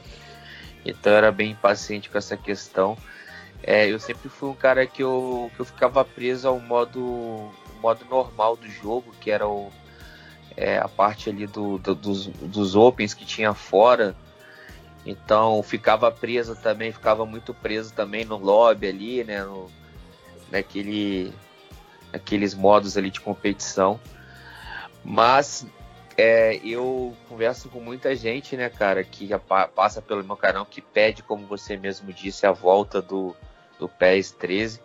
Então eu era bem impaciente com essa questão. É, eu sempre fui um cara que eu, que eu ficava preso ao modo, modo normal do jogo, que era o, é, a parte ali do, do, dos, dos opens que tinha fora. Então ficava preso também, ficava muito preso também no lobby ali, né? No, naquele aqueles modos ali de competição. Mas é, eu converso com muita gente, né, cara, que já pa passa pelo meu canal, que pede, como você mesmo disse, a volta do, do PES 13.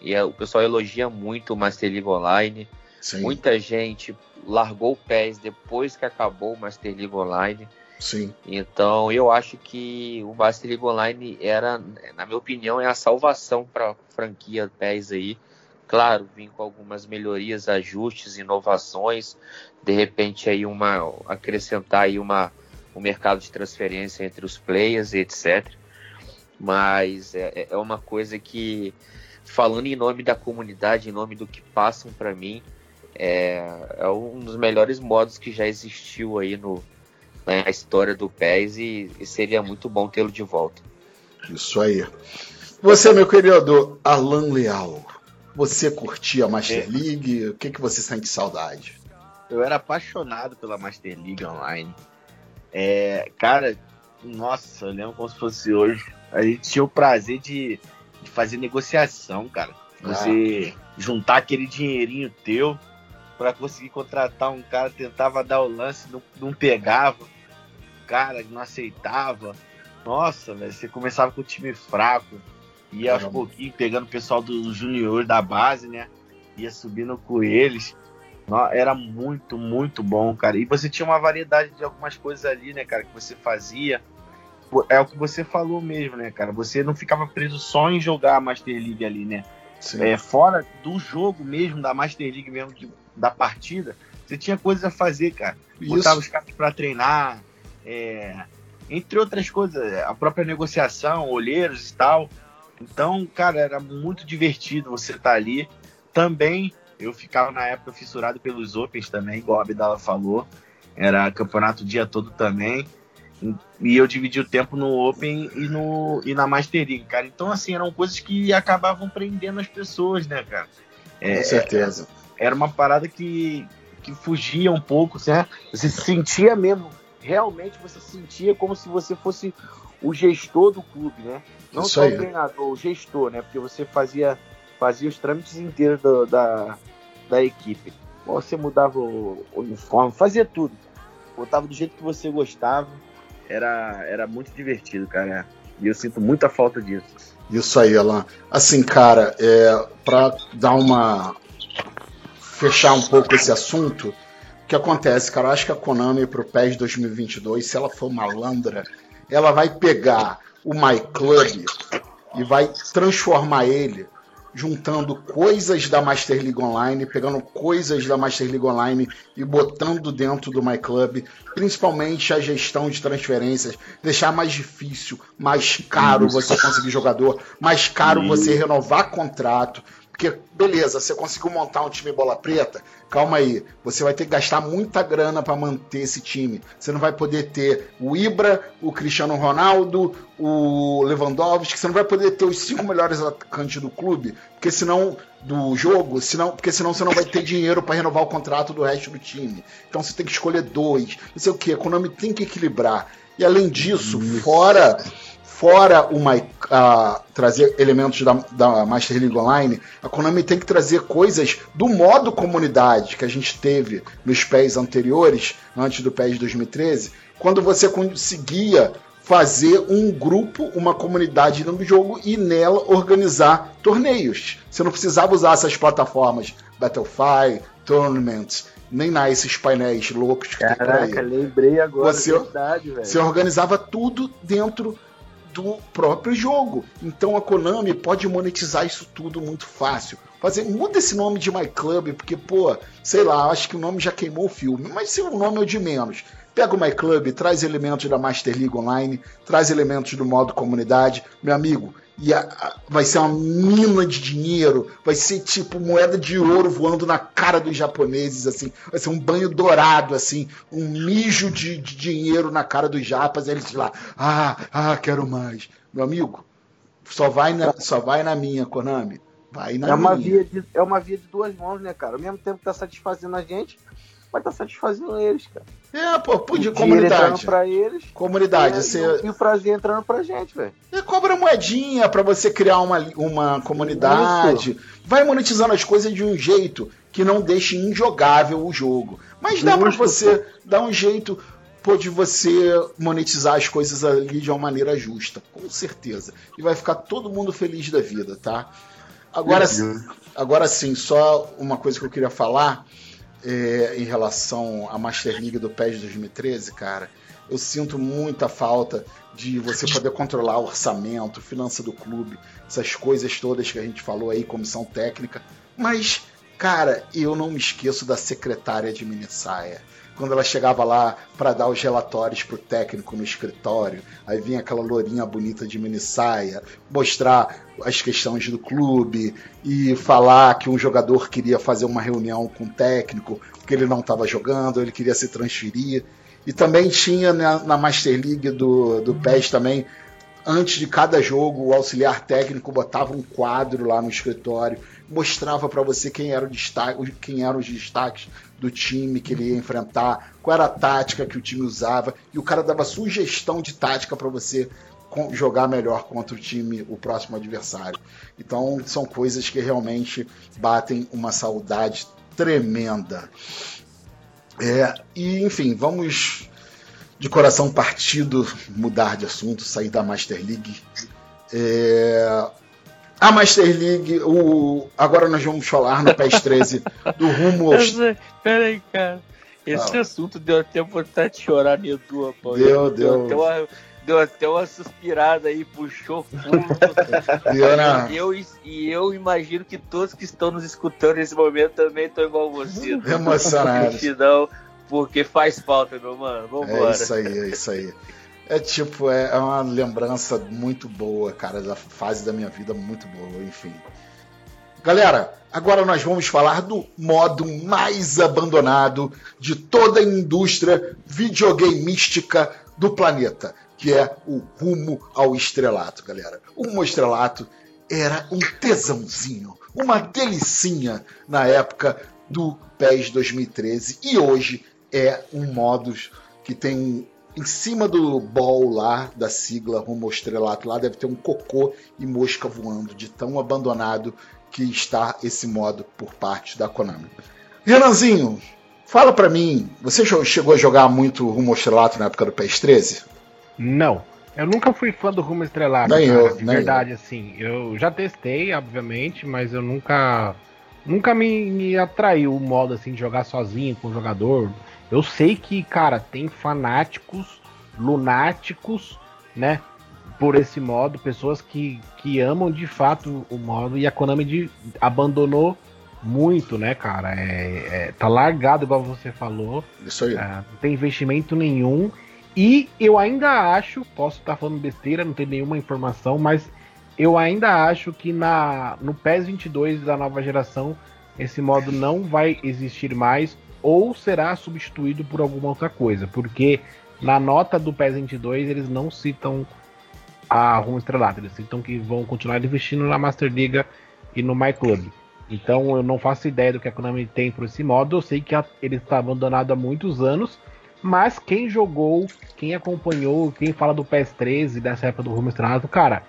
E é, o pessoal elogia muito o Master League Online. Sim. Muita gente largou o PES depois que acabou o Master League Online. Sim. Então eu acho que o Master League Online era, na minha opinião, é a salvação para a franquia PES aí claro, vim com algumas melhorias, ajustes, inovações, de repente aí uma acrescentar aí uma um mercado de transferência entre os players e etc. Mas é, é uma coisa que falando em nome da comunidade, em nome do que passam para mim, é, é, um dos melhores modos que já existiu aí no, na história do PES e, e seria muito bom tê-lo de volta. Isso aí. Você, meu querido Alan Leal, você curtia a Master é. League? O que, que você sente saudade? Eu era apaixonado pela Master League Online. É, cara, nossa, eu lembro como se fosse hoje. A gente tinha o prazer de, de fazer negociação, cara. Você ah. juntar aquele dinheirinho teu para conseguir contratar um cara, tentava dar o lance, não, não pegava. O cara não aceitava. Nossa, velho, você começava com o time fraco ia aos pouquinhos pegando o pessoal do junior da base, né? Ia subindo com eles. Era muito, muito bom, cara. E você tinha uma variedade de algumas coisas ali, né, cara, que você fazia. É o que você falou mesmo, né, cara? Você não ficava preso só em jogar a Master League ali, né? É, fora do jogo mesmo, da Master League mesmo, de, da partida, você tinha coisas a fazer, cara. Isso. Botava os caras pra treinar, é, entre outras coisas, a própria negociação, olheiros e tal. Então, cara, era muito divertido você estar tá ali. Também eu ficava na época fissurado pelos Opens também, igual a Abdala falou. Era campeonato o dia todo também. E eu dividi o tempo no Open e, no, e na Master League, cara. Então, assim, eram coisas que acabavam prendendo as pessoas, né, cara? É, Com certeza. Era uma parada que, que fugia um pouco, certo? Você sentia mesmo, realmente você sentia como se você fosse o gestor do clube, né? Não Isso só aí. o treinador, o gestor, né? Porque você fazia, fazia os trâmites inteiros do, da, da equipe. Você mudava o, uniforme, fazia tudo. Botava do jeito que você gostava. Era, era muito divertido, cara. E eu sinto muita falta disso. Isso aí, Alan. Assim, cara, é, para dar uma. fechar um pouco esse assunto, o que acontece, cara? Eu acho que a Konami pro PES 2022, se ela for malandra, ela vai pegar o My Club e vai transformar ele juntando coisas da Master League Online, pegando coisas da Master League Online e botando dentro do My Club, principalmente a gestão de transferências, deixar mais difícil, mais caro você conseguir jogador, mais caro você renovar contrato, porque, beleza, você conseguiu montar um time bola preta, calma aí, você vai ter que gastar muita grana para manter esse time. Você não vai poder ter o Ibra, o Cristiano Ronaldo, o Lewandowski, você não vai poder ter os cinco melhores atacantes do clube, porque senão do jogo, senão, porque senão você não vai ter dinheiro para renovar o contrato do resto do time. Então você tem que escolher dois. Não sei o que, a Konami tem que equilibrar. E além disso, Isso. Fora uh, trazer elementos da, da Master League Online, a Konami tem que trazer coisas do modo comunidade que a gente teve nos pés anteriores, antes do PES 2013, quando você conseguia fazer um grupo, uma comunidade dentro do jogo e nela organizar torneios. Você não precisava usar essas plataformas Battlefy, Tournament, nem na esses painéis loucos que Caraca, tem por aí. lembrei agora, você, verdade, velho. Você organizava tudo dentro do próprio jogo. Então a Konami pode monetizar isso tudo muito fácil. Fazer, muda esse nome de My Club, porque, pô, sei lá, acho que o nome já queimou o filme. Mas se o nome é o de menos. Pega o My Club, traz elementos da Master League Online, traz elementos do modo comunidade. Meu amigo, e a, a, vai ser uma mina de dinheiro, vai ser tipo moeda de ouro voando na cara dos japoneses, assim, vai ser um banho dourado, assim, um mijo de, de dinheiro na cara dos japas, eles lá, ah, ah, quero mais. Meu amigo, só vai na, só vai na minha, Konami. Vai na é uma minha. Via de, é uma via de duas mãos, né, cara? Ao mesmo tempo que tá satisfazendo a gente, vai estar tá satisfazendo eles, cara. É, pô, podia comunidade. Pra eles, comunidade. E, você... e o prazer entrando pra gente, velho. E cobra moedinha para você criar uma, uma comunidade. Isso. Vai monetizando as coisas de um jeito que não deixe injogável o jogo. Mas dá para você dar um jeito pô, de você monetizar as coisas ali de uma maneira justa, com certeza. E vai ficar todo mundo feliz da vida, tá? Agora, agora sim, só uma coisa que eu queria falar é, em relação à Master League do PES 2013, cara, eu sinto muita falta de você poder controlar o orçamento, finança do clube, essas coisas todas que a gente falou aí, comissão técnica. Mas, cara, eu não me esqueço da secretária de Minissaia quando ela chegava lá para dar os relatórios pro técnico no escritório, aí vinha aquela lourinha bonita de mini saia, mostrar as questões do clube e falar que um jogador queria fazer uma reunião com o técnico porque ele não estava jogando, ele queria se transferir. E também tinha na, na Master League do, do PES também antes de cada jogo, o auxiliar técnico botava um quadro lá no escritório, mostrava para você quem, era o destaque, quem eram os destaques do time que ele ia enfrentar, qual era a tática que o time usava, e o cara dava sugestão de tática para você jogar melhor contra o time, o próximo adversário. Então são coisas que realmente batem uma saudade tremenda. É, e enfim, vamos de coração partido mudar de assunto, sair da Master League. É, a Master League, o, agora nós vamos falar no PES 13 do rumo aos... Pera aí, cara. Esse ah. assunto deu até vontade de chorar, Nedu, rapaz. Deu, deu. Deu uma, deu até uma suspirada aí, puxou fundo. e, eu, e eu imagino que todos que estão nos escutando nesse momento também estão igual você. Emocionados. porque faz falta, meu mano. Vambora. É isso aí, é isso aí. É tipo, é, é uma lembrança muito boa, cara, da fase da minha vida muito boa, enfim. Galera, agora nós vamos falar do modo mais abandonado de toda a indústria videogameística do planeta, que é o rumo ao estrelato, galera. O rumo ao estrelato era um tesãozinho, uma delicinha na época do PES 2013 e hoje é um modo que tem em cima do ball lá, da sigla rumo ao estrelato, lá deve ter um cocô e mosca voando, de tão abandonado que está esse modo por parte da Konami. Renanzinho, fala para mim, você chegou a jogar muito rumo ao estrelato na época do PS13? Não. Eu nunca fui fã do Rumo Estrelado, Nem cara, eu, de verdade, assim. Eu já testei, obviamente, mas eu nunca nunca me, me atraiu o modo assim de jogar sozinho com o jogador. Eu sei que, cara, tem fanáticos, lunáticos, né? Por esse modo, pessoas que, que amam de fato o modo e a Konami de, abandonou muito, né, cara? É, é, tá largado, igual você falou. Isso aí. É, não tem investimento nenhum. E eu ainda acho, posso estar falando besteira, não tem nenhuma informação, mas eu ainda acho que na no PES 22 da nova geração esse modo não vai existir mais ou será substituído por alguma outra coisa, porque na nota do PES 22 eles não citam a Rumo Estrelada, eles citam que vão continuar investindo na Master Liga e no My Club. Então eu não faço ideia do que a Konami tem por esse modo, eu sei que a, ele está abandonado há muitos anos, mas quem jogou, quem acompanhou, quem fala do PS13 dessa época do Rumo cara,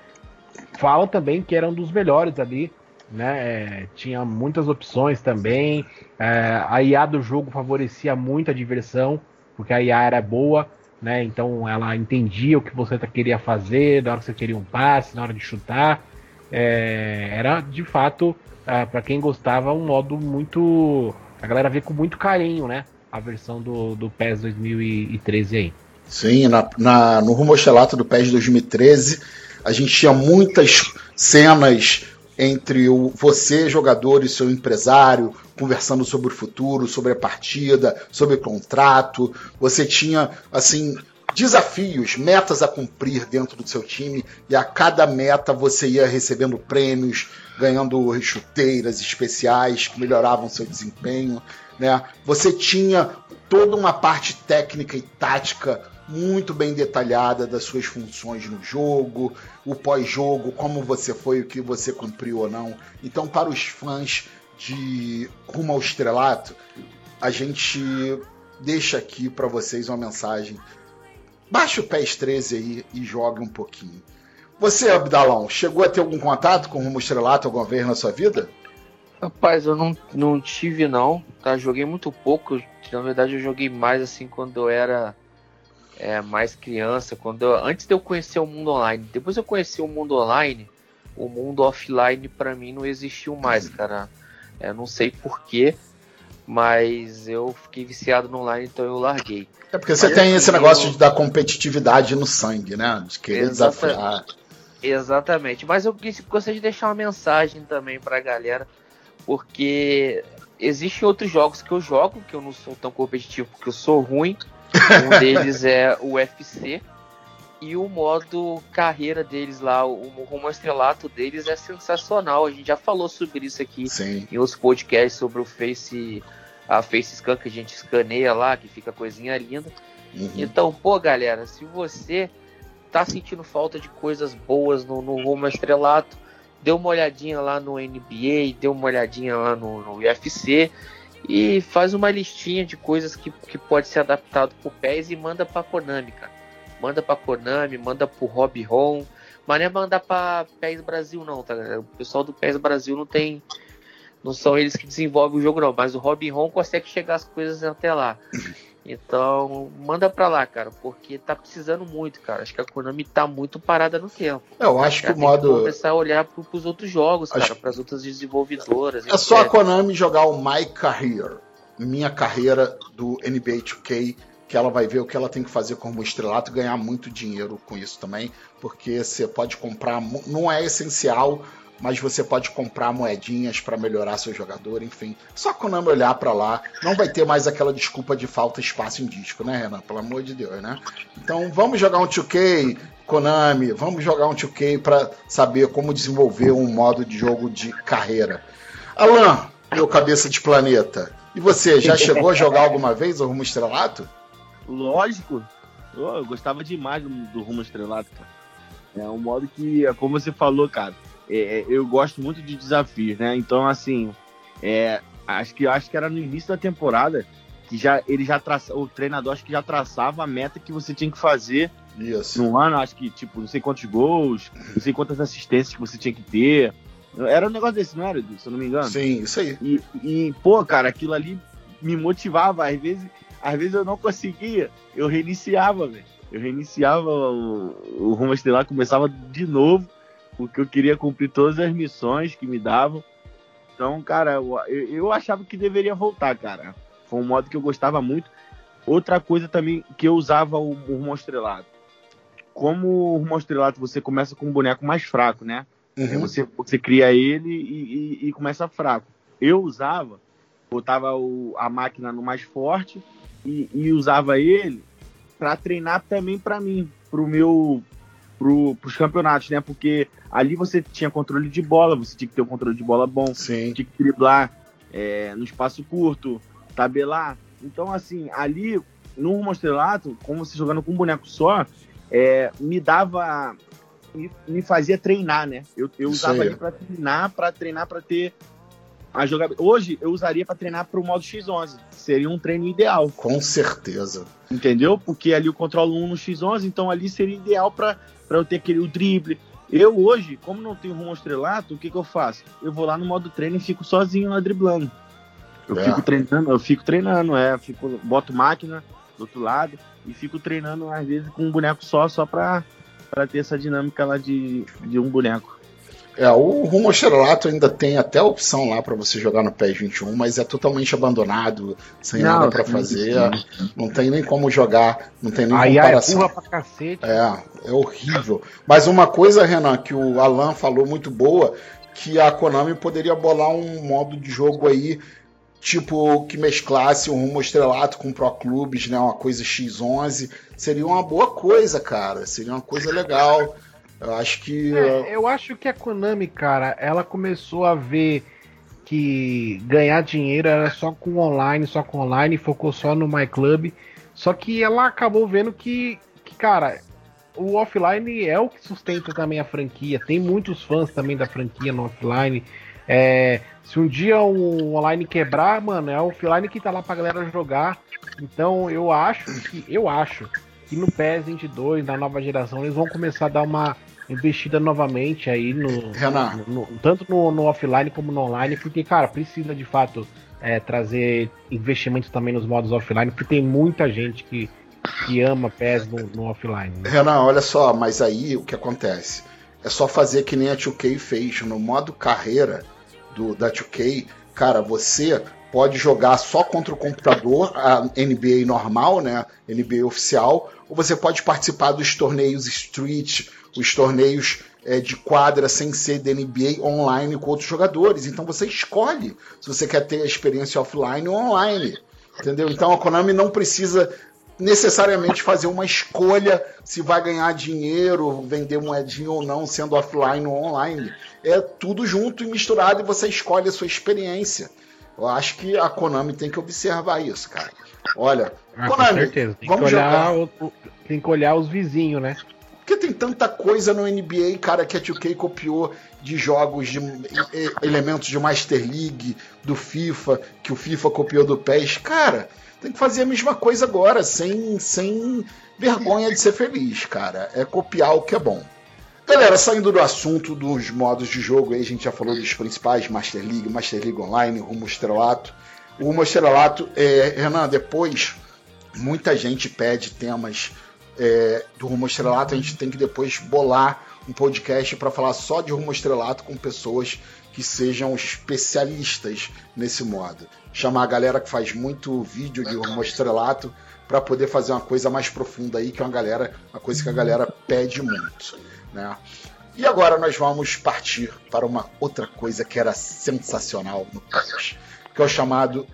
fala também que era um dos melhores ali, né? É, tinha muitas opções também. É, a IA do jogo favorecia muito a diversão, porque a IA era boa, né? Então ela entendia o que você queria fazer, na hora que você queria um passe, na hora de chutar. É, era de fato, é, para quem gostava, um modo muito. A galera vê com muito carinho, né? A versão do, do PES 2013 aí. Sim, na, na, no rumo do PES 2013, a gente tinha muitas cenas entre o, você, jogador, e seu empresário, conversando sobre o futuro, sobre a partida, sobre o contrato. Você tinha, assim, desafios, metas a cumprir dentro do seu time, e a cada meta você ia recebendo prêmios, ganhando chuteiras especiais que melhoravam seu desempenho. Né? Você tinha toda uma parte técnica e tática muito bem detalhada das suas funções no jogo, o pós-jogo, como você foi, o que você cumpriu ou não. Então, para os fãs de Rumo ao Estrelato, a gente deixa aqui para vocês uma mensagem. Baixe o PES 13 aí e jogue um pouquinho. Você, Abdalão, chegou a ter algum contato com o Rumo Estrelato alguma vez na sua vida? Rapaz, eu não, não tive não, tá? Joguei muito pouco. Na verdade, eu joguei mais assim quando eu era é, mais criança, quando eu, antes de eu conhecer o mundo online. Depois eu conheci o mundo online, o mundo offline para mim não existiu mais, cara. É, não sei porquê, mas eu fiquei viciado no online, então eu larguei. É porque você mas tem esse negócio eu... de dar competitividade no sangue, né? De querer Exatamente. desafiar. Exatamente. Mas eu gostaria de deixar uma mensagem também pra galera, porque existem outros jogos que eu jogo, que eu não sou tão competitivo porque eu sou ruim, um deles é o UFC. E o modo carreira deles lá, o rumo estrelato deles é sensacional. A gente já falou sobre isso aqui Sim. em outros podcasts sobre o Face, a Face Scan que a gente escaneia lá, que fica coisinha linda. Uhum. Então, pô, galera, se você tá sentindo falta de coisas boas no, no rumo estrelato, dê uma olhadinha lá no NBA, dê uma olhadinha lá no, no UFC e faz uma listinha de coisas que, que pode ser adaptado pro PES e manda pra Konami, cara. Manda pra Konami, manda pro Hobby Ron. Mas não é mandar pra PES Brasil, não, tá? O pessoal do PES Brasil não tem. Não são eles que desenvolvem o jogo, não. Mas o Hobby Ron consegue chegar as coisas até lá. Então, manda pra lá, cara, porque tá precisando muito, cara. Acho que a Konami tá muito parada no tempo. Eu acho que o modo. Que começar a olhar pro, pros outros jogos, acho... cara, pras outras desenvolvedoras. É etc. só a Konami jogar o My Career, minha carreira do NBA 2K, que ela vai ver o que ela tem que fazer como estrelato e ganhar muito dinheiro com isso também, porque você pode comprar, não é essencial mas você pode comprar moedinhas para melhorar seu jogador, enfim. Só Konami olhar para lá, não vai ter mais aquela desculpa de falta espaço em disco, né, Renan? Pelo amor de Deus, né? Então vamos jogar um 2K, Konami, vamos jogar um 2K para saber como desenvolver um modo de jogo de carreira. Alan, meu cabeça de planeta, e você, já chegou a jogar alguma vez o Rumo Estrelato? Lógico. Eu gostava demais do, do Rumo Estrelato, cara. É um modo que, como você falou, cara, é, é, eu gosto muito de desafios, né? Então, assim, é, acho que acho que era no início da temporada que já ele já traça, o treinador acho que já traçava a meta que você tinha que fazer isso. no ano, acho que tipo, não sei quantos gols, não sei quantas assistências que você tinha que ter. Era um negócio desse, não era, se eu não me engano? Sim, isso aí. E, e pô, cara, aquilo ali me motivava, às vezes, às vezes eu não conseguia, eu reiniciava, velho eu reiniciava o, o rumo estelar, começava de novo, porque eu queria cumprir todas as missões que me davam. Então, cara, eu, eu achava que deveria voltar, cara. Foi um modo que eu gostava muito. Outra coisa também que eu usava o, o rumo estrelado. Como o rumo estrelado você começa com um boneco mais fraco, né? Uhum. Você, você cria ele e, e, e, começa fraco. Eu usava, botava o, a máquina no mais forte e, e usava ele para treinar também para mim, pro meu pro, pros campeonatos, né? Porque ali você tinha controle de bola, você tinha que ter um controle de bola bom, Sim. tinha que driblar é, no espaço curto, tabelar. Então, assim, ali no Rumo Estrelato, como você jogando com um boneco só, é, me dava. Me, me, fazia treinar, né? Eu, eu usava ali para treinar, para treinar, para ter a jogabilidade. Hoje eu usaria para treinar para o modo X11. Seria um treino ideal. Com certeza. Entendeu? Porque ali eu controlo um no X11, então ali seria ideal para eu ter aquele o drible. Eu hoje, como não tenho rumo estrelato, o que, que eu faço? Eu vou lá no modo treino e fico sozinho lá driblando. Eu é. fico treinando, eu fico treinando, é, fico, boto máquina do outro lado e fico treinando às vezes com um boneco só, só para ter essa dinâmica lá de, de um boneco. É, o Rumo Estrelato ainda tem até a opção lá para você jogar no PES 21, mas é totalmente abandonado, sem não, nada para fazer. Não tem nem como jogar, não tem nem Aí comparação. É, pra cacete. é, é horrível. Mas uma coisa, Renan, que o Alan falou muito boa, que a Konami poderia bolar um modo de jogo aí tipo que mesclasse um rumo estrelato com Pro Clubes, né, uma coisa X11, seria uma boa coisa, cara, seria uma coisa legal. Eu acho que. É, eu acho que a Konami, cara, ela começou a ver que ganhar dinheiro era só com online, só com online, focou só no My Club. Só que ela acabou vendo que, que, cara, o offline é o que sustenta também a franquia. Tem muitos fãs também da franquia no offline. É, se um dia o online quebrar, mano, é o offline que tá lá pra galera jogar. Então eu acho que. Eu acho que no PES 22, na nova geração, eles vão começar a dar uma investida novamente aí no, no, no tanto no, no, offline como no online, porque cara precisa de fato é, trazer investimento também nos modos offline, porque tem muita gente que, que ama PES no, no offline. Né? Renan, olha só, mas aí o que acontece? É só fazer que nem a 2K fez no modo carreira do da 2K, cara, você pode jogar só contra o computador, a NBA normal, né? NBA oficial, ou você pode participar dos torneios Street, os torneios é, de quadra sem ser da NBA online com outros jogadores. Então você escolhe se você quer ter a experiência offline ou online. Entendeu? Então a Konami não precisa necessariamente fazer uma escolha se vai ganhar dinheiro, vender moedinha ou não, sendo offline ou online. É tudo junto e misturado e você escolhe a sua experiência. Eu acho que a Konami tem que observar isso, cara. Olha, ah, Konami, com certeza. Tem vamos que olhar tem que olhar os vizinhos, né? Porque tem tanta coisa no NBA, cara, que a 2K copiou de jogos de elementos de Master League, do FIFA, que o FIFA copiou do PES. Cara, tem que fazer a mesma coisa agora, sem, sem vergonha de ser feliz, cara. É copiar o que é bom. Galera, saindo do assunto dos modos de jogo, aí a gente já falou dos principais, Master League, Master League Online, Rumo Estrelato. O Rumo Estrelato, é, Renan, depois muita gente pede temas é, do Rumo Estrelato, a gente tem que depois bolar um podcast para falar só de Rumo Estrelato com pessoas que sejam especialistas nesse modo. Chamar a galera que faz muito vídeo de Rumo Estrelato para poder fazer uma coisa mais profunda aí, que é uma galera, uma coisa que a galera pede muito. Né? E agora nós vamos partir para uma outra coisa que era sensacional no PES, que é o chamado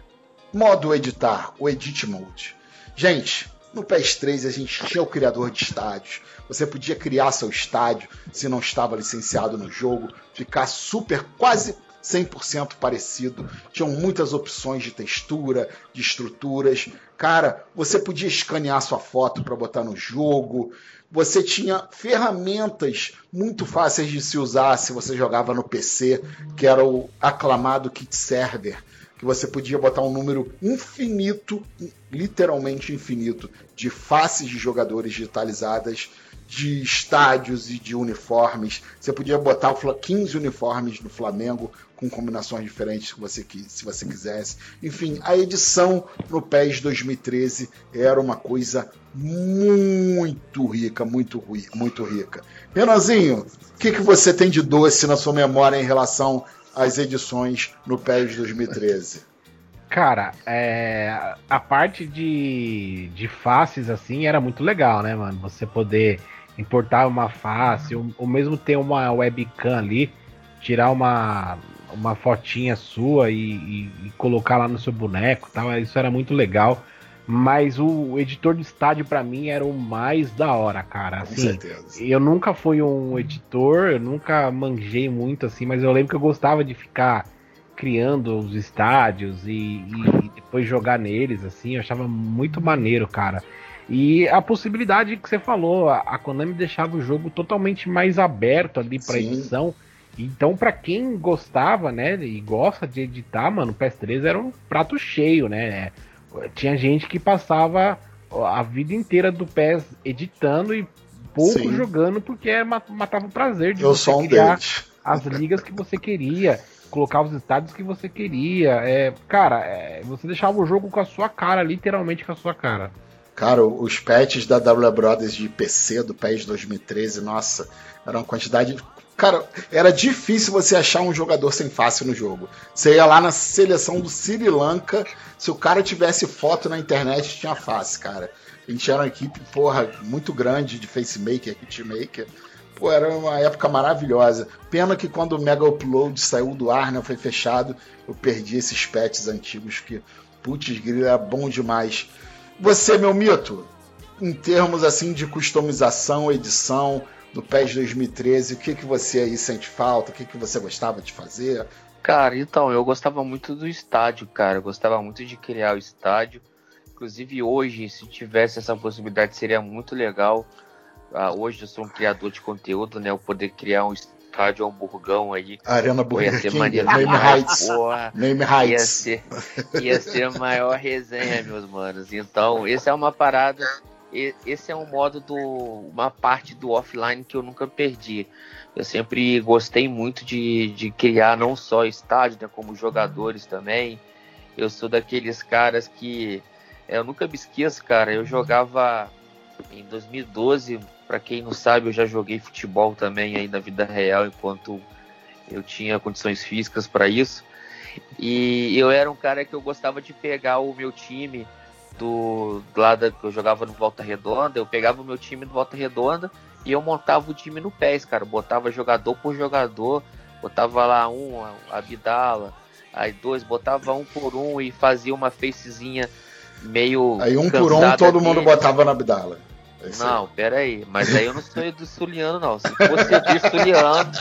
modo editar, o Edit Mode. Gente, no PES 3 a gente tinha o criador de estádios. Você podia criar seu estádio se não estava licenciado no jogo, ficar super quase 100% parecido. Tinham muitas opções de textura, de estruturas. Cara, você podia escanear sua foto para botar no jogo. Você tinha ferramentas muito fáceis de se usar se você jogava no PC, que era o aclamado kit server, que você podia botar um número infinito, literalmente infinito, de faces de jogadores digitalizadas de estádios e de uniformes. Você podia botar 15 uniformes do Flamengo com combinações diferentes se você, se você quisesse. Enfim, a edição no PES 2013 era uma coisa muito rica, muito, muito rica. Renanzinho, o que, que você tem de doce na sua memória em relação às edições no PES 2013? Cara, é, a parte de, de faces assim era muito legal, né, mano? Você poder importar uma face, ou, ou mesmo ter uma webcam ali, tirar uma, uma fotinha sua e, e, e, colocar lá no seu boneco tal. Isso era muito legal. Mas o, editor de estádio para mim era o mais da hora, cara. Assim, Com certeza. Eu nunca fui um editor, eu nunca manjei muito assim, mas eu lembro que eu gostava de ficar criando os estádios e, e depois jogar neles, assim, eu achava muito maneiro, cara. E a possibilidade que você falou, a Konami deixava o jogo totalmente mais aberto ali para edição. Então, para quem gostava, né, e gosta de editar, mano, o PS3 era um prato cheio, né? Tinha gente que passava a vida inteira do PES editando e pouco Sim. jogando porque matava o prazer de Eu você um criar deles. as ligas que você queria, colocar os estádios que você queria. É, cara, é, você deixava o jogo com a sua cara, literalmente com a sua cara. Cara, os patches da W Brothers de PC do PES 2013, nossa, era uma quantidade. Cara, era difícil você achar um jogador sem face no jogo. Você ia lá na seleção do Sri Lanka, se o cara tivesse foto na internet, tinha face, cara. A gente era uma equipe, porra, muito grande de facemaker, hitmaker. Pô, era uma época maravilhosa. Pena que quando o Mega Upload saiu do ar, né, foi fechado, eu perdi esses patches antigos que, putz, grila, era bom demais. Você, meu mito, em termos assim de customização, edição do PES 2013, o que, que você aí sente falta? O que, que você gostava de fazer? Cara, então, eu gostava muito do estádio, cara. Eu gostava muito de criar o estádio. Inclusive hoje, se tivesse essa possibilidade, seria muito legal. Ah, hoje eu sou um criador de conteúdo, né? Eu poder criar um estádio hamburgão aí. Arena Burger ia ser King, maneiro. Name Heights. Porra, Name Heights. Ia ser, ia ser a maior resenha, meus manos. Então, esse é uma parada. Esse é um modo do. uma parte do offline que eu nunca perdi. Eu sempre gostei muito de, de criar não só estádio, né, como jogadores também. Eu sou daqueles caras que. Eu nunca me esqueço, cara. Eu jogava em 2012 para quem não sabe, eu já joguei futebol também aí na vida real enquanto eu tinha condições físicas para isso. E eu era um cara que eu gostava de pegar o meu time do, do lado que eu jogava no Volta Redonda, eu pegava o meu time do Volta Redonda e eu montava o time no pés, cara. Botava jogador por jogador, botava lá um, Abdala, aí dois, botava um por um e fazia uma facezinha meio. Aí um por um todo dele. mundo botava na Abdala. É não, pera aí. Mas aí eu não sou do Suliano, não. Se fosse do Suliano,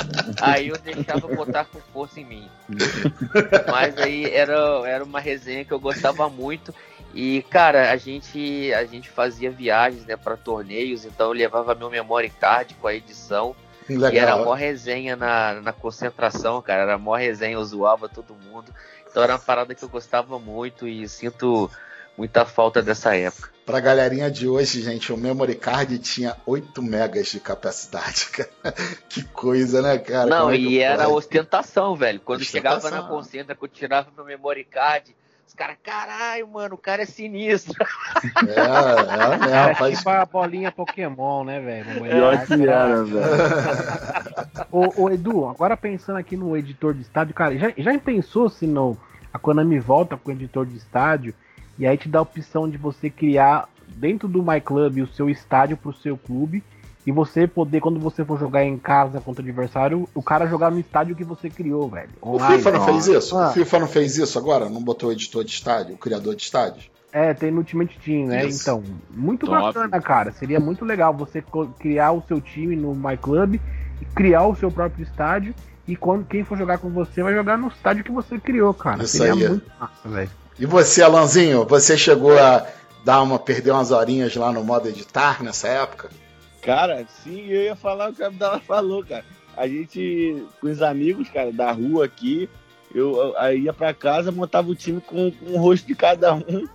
aí eu deixava botar com força em mim. Mas aí era, era uma resenha que eu gostava muito. E, cara, a gente, a gente fazia viagens né, para torneios, então eu levava meu memory card com a edição. Legal. E era mó resenha na, na concentração, cara. Era mó resenha, eu zoava todo mundo. Então era uma parada que eu gostava muito e sinto muita falta dessa época. Pra galerinha de hoje, gente, o memory card tinha 8 megas de capacidade, cara. Que coisa, né, cara? Não, é e era pode? ostentação, velho. Quando ostentação. chegava na concentra, quando tirava meu memory card, os caras, caralho, mano, o cara é sinistro. É, é, é, é faz... tipo a bolinha Pokémon, né, velho? Pior que era, velho. ô, ô, Edu, agora pensando aqui no editor de estádio, cara, já, já pensou se não a Konami volta com o editor de estádio e aí te dá a opção de você criar dentro do MyClub o seu estádio para o seu clube. E você poder, quando você for jogar em casa contra o adversário, o cara jogar no estádio que você criou, velho. Online. O FIFA não fez isso? Ah. O FIFA não fez isso agora? Não botou o editor de estádio, o criador de estádios? É, tem no Ultimate Team, né? Isso. Então, muito Top. bacana, cara. Seria muito legal você criar o seu time no MyClub e criar o seu próprio estádio. E quando quem for jogar com você vai jogar no estádio que você criou, cara. Isso Seria aí. muito massa, velho. E você, Alanzinho, você chegou a dar uma, perder umas horinhas lá no modo editar nessa época? Cara, sim, eu ia falar o que a Abdala falou, cara. A gente, com os amigos, cara, da rua aqui, eu, eu ia para casa, montava o time com, com, o rosto de cada um,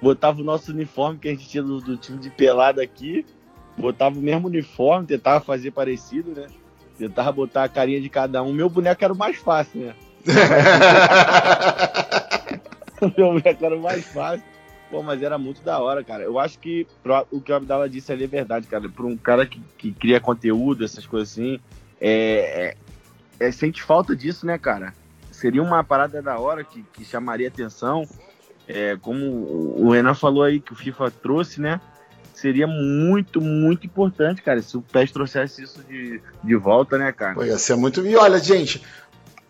botava o nosso uniforme que a gente tinha do, do time de pelada aqui, botava o mesmo uniforme, tentava fazer parecido, né? Tentava botar a carinha de cada um. Meu boneco era o mais fácil, né? Meu o mais fácil. Pô, mas era muito da hora, cara. Eu acho que o que o Abdala disse ali é verdade, cara. Para um cara que, que cria conteúdo, essas coisas assim, é, é, é, sente falta disso, né, cara? Seria uma parada da hora que, que chamaria atenção. É, como o Renan falou aí, que o FIFA trouxe, né? Seria muito, muito importante, cara, se o PES trouxesse isso de, de volta, né, cara? Pô, ia ser muito. E olha, gente,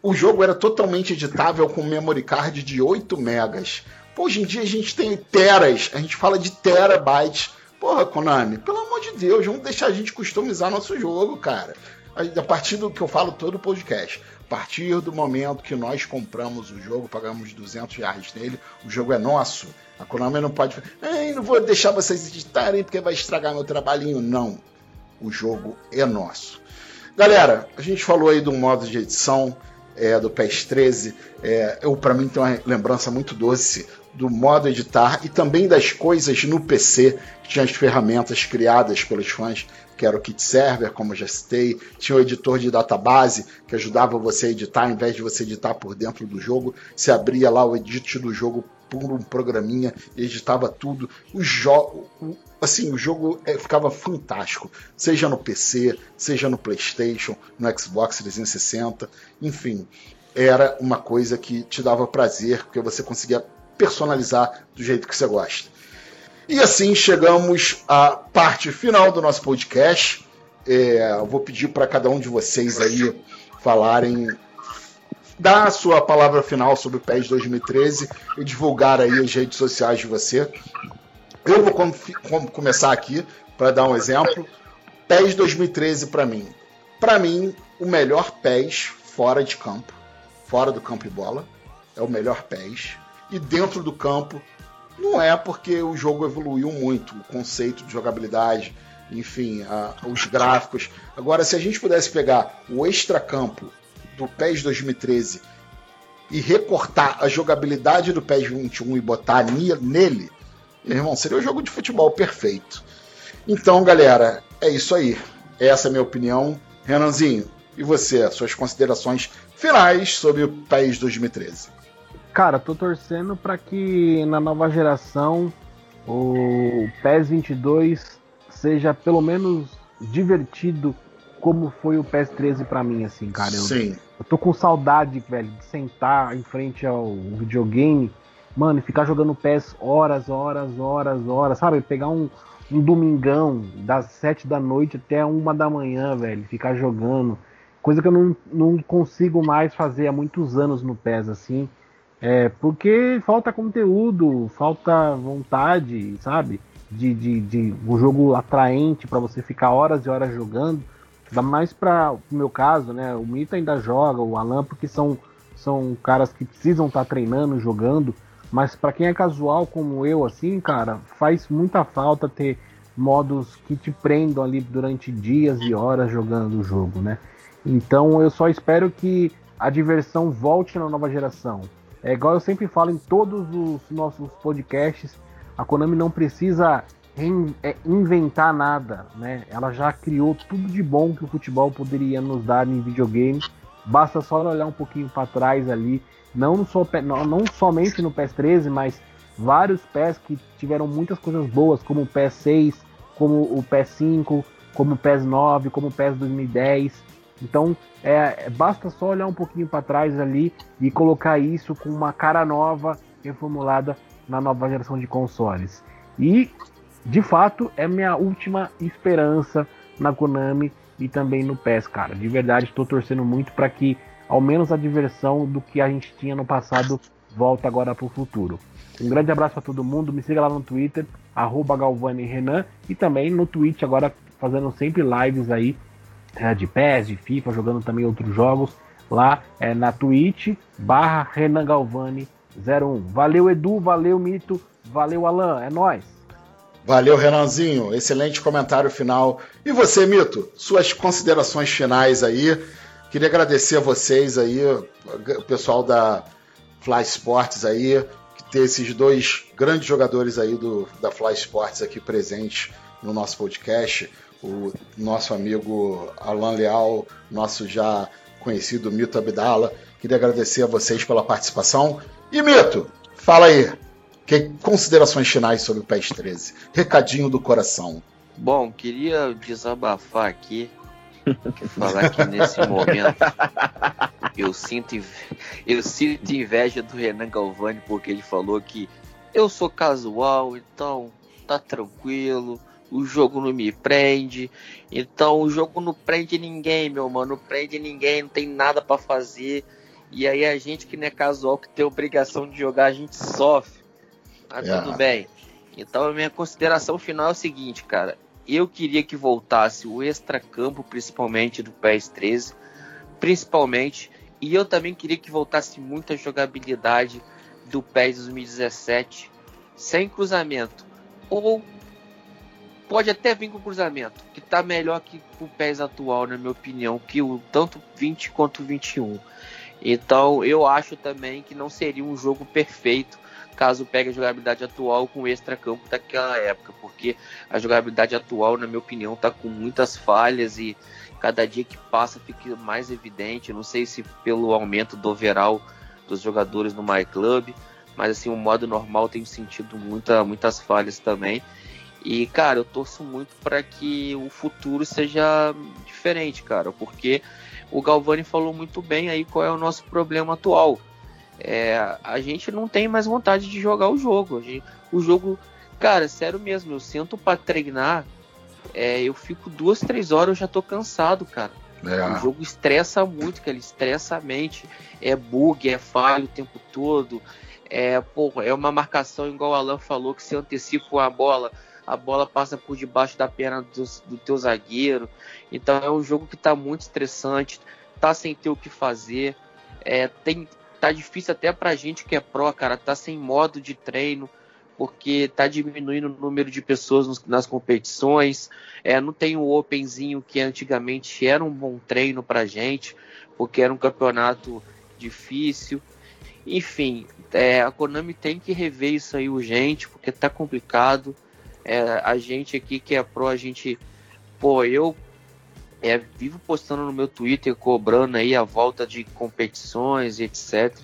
o jogo era totalmente editável com memory card de 8 megas. Hoje em dia a gente tem teras, a gente fala de terabytes. Porra, Konami, pelo amor de Deus, vamos deixar a gente customizar nosso jogo, cara. A partir do que eu falo todo o podcast, a partir do momento que nós compramos o jogo, pagamos 200 reais nele, o jogo é nosso. A Konami não pode falar, não vou deixar vocês editarem porque vai estragar meu trabalhinho. Não, o jogo é nosso. Galera, a gente falou aí do modo de edição, é, do PES 13, é, eu para mim tem uma lembrança muito doce do modo editar e também das coisas no PC, que tinha as ferramentas criadas pelos fãs, que era o kit server, como já citei, tinha o editor de database que ajudava você a editar, ao invés de você editar por dentro do jogo, você abria lá o edit do jogo por um programinha editava tudo. O jogo, assim, o jogo é, ficava fantástico, seja no PC, seja no PlayStation, no Xbox 360, enfim, era uma coisa que te dava prazer, porque você conseguia personalizar do jeito que você gosta. E assim chegamos à parte final do nosso podcast. É, vou pedir para cada um de vocês aí falarem, dar a sua palavra final sobre o PES 2013 e divulgar aí as redes sociais de você. Eu vou com, com, começar aqui para dar um exemplo. PES 2013 para mim. Para mim, o melhor PES fora de campo, fora do campo e bola, é o melhor PES e dentro do campo não é porque o jogo evoluiu muito, o conceito de jogabilidade, enfim, a, os gráficos. Agora, se a gente pudesse pegar o extracampo do PES 2013 e recortar a jogabilidade do PES 21 e botar nele, meu irmão, seria o jogo de futebol perfeito. Então, galera, é isso aí. Essa é a minha opinião. Renanzinho, e você, suas considerações finais sobre o PES 2013? Cara, tô torcendo para que na nova geração o PES 22 seja pelo menos divertido como foi o PES 13 para mim, assim, cara. Eu, Sim. Eu tô com saudade, velho, de sentar em frente ao videogame, mano, e ficar jogando PES horas, horas, horas, horas, sabe? Pegar um, um domingão das sete da noite até uma da manhã, velho, ficar jogando. Coisa que eu não, não consigo mais fazer há muitos anos no PES, assim. É, porque falta conteúdo, falta vontade, sabe? De, de, de um jogo atraente para você ficar horas e horas jogando. Dá mais para o meu caso, né? O Mito ainda joga, o Alan, porque são, são caras que precisam estar tá treinando, jogando. Mas para quem é casual como eu, assim, cara, faz muita falta ter modos que te prendam ali durante dias e horas jogando o jogo, né? Então eu só espero que a diversão volte na nova geração. É igual eu sempre falo em todos os nossos podcasts, a Konami não precisa inventar nada, né? Ela já criou tudo de bom que o futebol poderia nos dar em videogame. Basta só olhar um pouquinho para trás ali, não, só, não, não somente no PES 13, mas vários PES que tiveram muitas coisas boas, como o PES 6, como o PES 5, como o PES 9, como o PES 2010. Então, é, basta só olhar um pouquinho para trás ali e colocar isso com uma cara nova, reformulada na nova geração de consoles. E, de fato, é minha última esperança na Konami e também no PES, cara. De verdade, estou torcendo muito para que ao menos a diversão do que a gente tinha no passado volte agora para o futuro. Um grande abraço para todo mundo. Me siga lá no Twitter, arroba Galvani Renan, e também no Twitch, agora fazendo sempre lives aí é, de PES, de FIFA, jogando também outros jogos lá é, na Twitch, barra Renan Galvani 01. Valeu Edu, valeu Mito, valeu Alan, é nós. Valeu Renanzinho, excelente comentário final. E você, Mito, suas considerações finais aí. Queria agradecer a vocês aí, o pessoal da Fly Sports aí, que ter esses dois grandes jogadores aí do, da Fly Sports aqui presentes no nosso podcast, o nosso amigo Alan Leal, nosso já conhecido Mito Abdala. Queria agradecer a vocês pela participação. E Mito, fala aí, que considerações finais sobre o PES 13? Recadinho do coração. Bom, queria desabafar aqui, falar que nesse momento eu sinto, eu sinto inveja do Renan Galvani porque ele falou que eu sou casual, então tá tranquilo, o jogo não me prende, então o jogo não prende ninguém, meu mano, não prende ninguém, não tem nada para fazer. E aí a gente que não é casual, que tem obrigação de jogar, a gente sofre. Mas yeah. tudo bem. Então a minha consideração final é o seguinte, cara. Eu queria que voltasse o extra-campo, principalmente do PS13, principalmente. E eu também queria que voltasse muita jogabilidade do PES 2017 sem cruzamento. Ou pode até vir com cruzamento, que tá melhor que o PES atual, na minha opinião, que o tanto 20 quanto 21. Então eu acho também que não seria um jogo perfeito caso pegue a jogabilidade atual com o extra-campo daquela época, porque a jogabilidade atual, na minha opinião, está com muitas falhas e cada dia que passa fica mais evidente. Não sei se pelo aumento do overall dos jogadores no My Club, mas assim, o modo normal tem sentido muita, muitas falhas também. E, cara, eu torço muito para que o futuro seja diferente, cara, porque o Galvani falou muito bem aí qual é o nosso problema atual é, a gente não tem mais vontade de jogar o jogo. Gente, o jogo, cara, sério mesmo, eu sento para treinar, é, eu fico duas, três horas, eu já tô cansado, cara. É. O jogo estressa muito, cara, ele estressa a mente. É bug, é falho o tempo todo. É, porra, é uma marcação, igual o Alan falou, que se antecipa a bola, a bola passa por debaixo da perna do, do teu zagueiro. Então é um jogo que tá muito estressante, tá sem ter o que fazer. É, tem, tá difícil até pra gente que é pró, cara, tá sem modo de treino, porque tá diminuindo o número de pessoas nos, nas competições, é, não tem o Openzinho que antigamente era um bom treino pra gente, porque era um campeonato difícil. Enfim, é, a Konami tem que rever isso aí urgente, porque tá complicado. É, a gente aqui que é pró, a gente. Pô, eu é, vivo postando no meu Twitter, cobrando aí a volta de competições etc.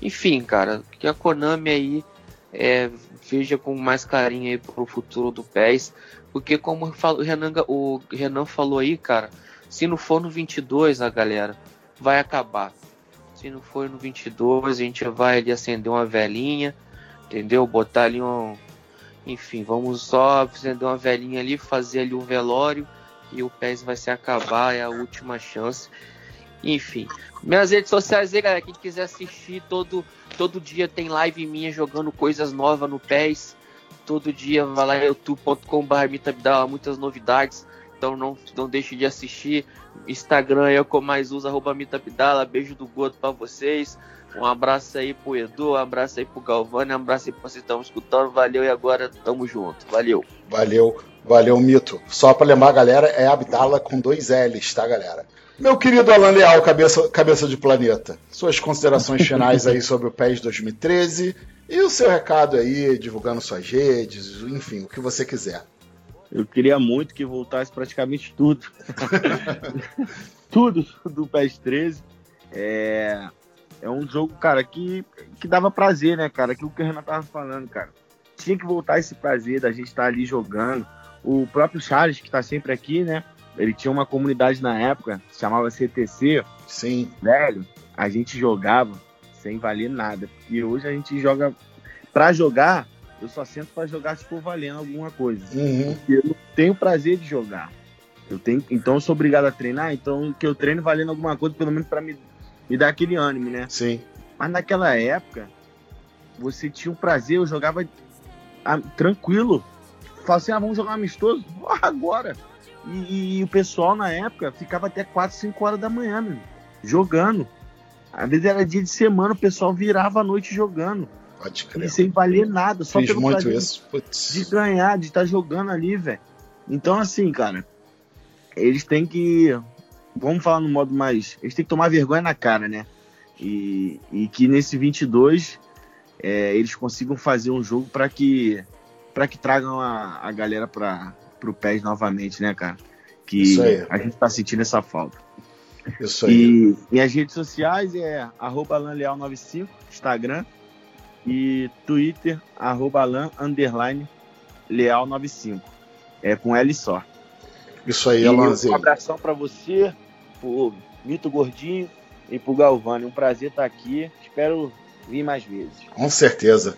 Enfim, cara, que a Konami aí é, veja com mais carinho aí pro futuro do PES, porque como o Renan, o Renan falou aí, cara, se não for no 22, a galera vai acabar. Se não for no 22, a gente vai ali acender uma velhinha, entendeu? Botar ali um. Enfim, vamos só acender uma velhinha ali, fazer ali um velório e o PES vai se acabar, é a última chance. Enfim, minhas redes sociais aí, galera, quem quiser assistir, todo, todo dia tem live minha jogando coisas novas no PES. Todo dia vai lá youtube.com.br muitas novidades. Então não, não deixe de assistir. Instagram é o que eu mais uso, arroba Mitabdala. Beijo do Goto pra vocês. Um abraço aí pro Edu, um abraço aí pro Galvani, um abraço aí pra vocês que estão escutando. Valeu e agora tamo junto. Valeu. Valeu. Valeu, Mito. Só para lembrar, galera, é Abdala com dois L's, tá, galera? Meu querido Alan Leal, cabeça, cabeça de planeta, suas considerações finais aí sobre o PES 2013 e o seu recado aí, divulgando suas redes, enfim, o que você quiser. Eu queria muito que voltasse praticamente tudo. tudo do PES 13. É, é um jogo, cara, que, que dava prazer, né, cara? Aquilo que o Renan tava falando, cara. Tinha que voltar esse prazer da gente estar tá ali jogando o próprio Charles, que está sempre aqui, né? Ele tinha uma comunidade na época, chamava CTC. Sim. Velho, a gente jogava sem valer nada. E hoje a gente joga. Pra jogar, eu só sento para jogar se for valendo alguma coisa. Uhum. Porque eu não tenho prazer de jogar. Eu tenho, então eu sou obrigado a treinar, então que eu treino valendo alguma coisa, pelo menos para me, me dar aquele ânimo, né? Sim. Mas naquela época, você tinha um prazer, eu jogava ah, tranquilo. Fala assim, ah, vamos jogar um amistoso? Agora! E, e, o pessoal na época ficava até 4, 5 horas da manhã, meu, jogando. Às vezes era dia de semana, o pessoal virava a noite jogando. Pode crer. E sem valer nada, só Fiz pelo muito isso. Putz. de ganhar, de estar tá jogando ali, velho. Então, assim, cara, eles têm que. Vamos falar no modo mais. Eles têm que tomar vergonha na cara, né? E, e que nesse 22 é, eles consigam fazer um jogo para que para que tragam a, a galera para pro PES novamente, né, cara? Que a gente tá sentindo essa falta. Isso aí. E minhas redes sociais é arroba lanleal95, Instagram, e Twitter, arroba lan, underline, leal95. É com L só. Isso aí, Alanzinho. Um abração para você, pro Mito Gordinho e pro Galvani. Um prazer estar aqui. Espero vir mais vezes. Com certeza.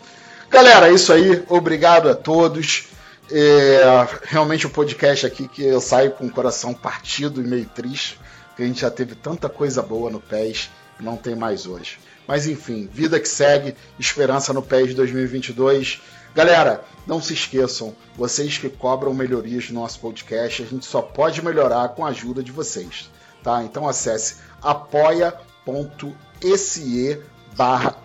Galera, é isso aí. Obrigado a todos. É, realmente o um podcast aqui que eu saio com o coração partido e meio triste, que a gente já teve tanta coisa boa no PES, não tem mais hoje. Mas enfim, vida que segue, esperança no PES 2022. Galera, não se esqueçam, vocês que cobram melhorias no nosso podcast, a gente só pode melhorar com a ajuda de vocês, tá? Então acesse apoia.se barra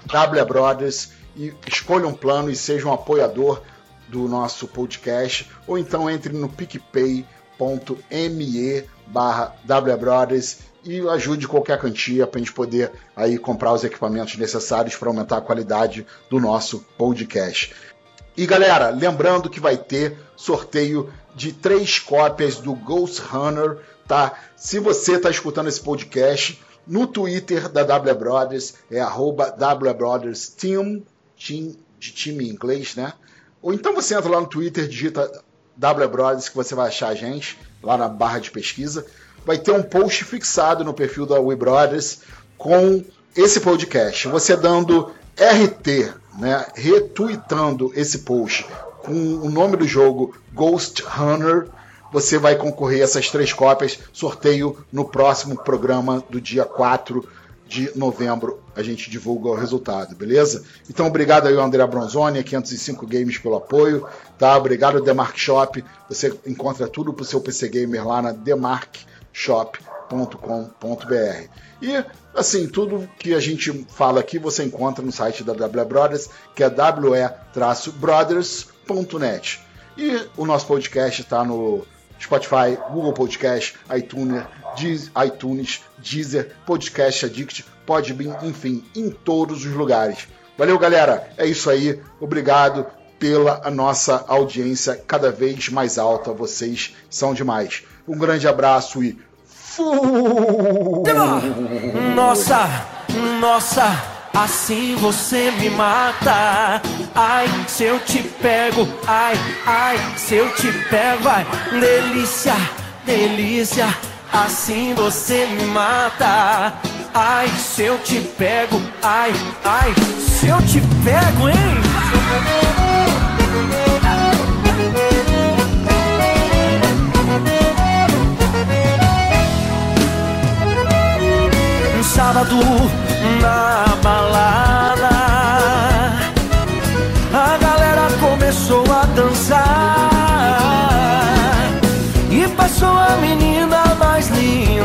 e escolha um plano e seja um apoiador do nosso podcast, ou então entre no picpay.me barra Brothers e ajude qualquer quantia para a gente poder aí comprar os equipamentos necessários para aumentar a qualidade do nosso podcast. E galera, lembrando que vai ter sorteio de três cópias do Ghost Runner, tá? Se você está escutando esse podcast, no Twitter da W Brothers é arroba W Brothers Team, team, de time em inglês, né? Ou então você entra lá no Twitter, digita W Brothers que você vai achar a gente lá na barra de pesquisa. Vai ter um post fixado no perfil da We Brothers com esse podcast. Você dando RT, né, retweetando esse post com o nome do jogo Ghost Runner, você vai concorrer a essas três cópias. Sorteio no próximo programa do dia 4 de novembro a gente divulga o resultado, beleza? Então, obrigado aí, André Bronzoni, 505 Games pelo apoio, tá? Obrigado, Demark Shop. Você encontra tudo pro seu PC Gamer lá na demarkshop.com.br. E, assim, tudo que a gente fala aqui você encontra no site da W Brothers, que é we-brothers.net. E o nosso podcast está no Spotify, Google Podcast, iTunes, ITunes, Deezer, Podcast Addict, Podbean, enfim, em todos os lugares. Valeu, galera. É isso aí. Obrigado pela nossa audiência cada vez mais alta. Vocês são demais. Um grande abraço e fui! Nossa, nossa. Assim você me mata. Ai, se eu te pego, ai, ai, se eu te pego, ai, delícia, delícia. Assim você me mata. Ai, se eu te pego, ai, ai, se eu te pego, hein? Um sábado na balada,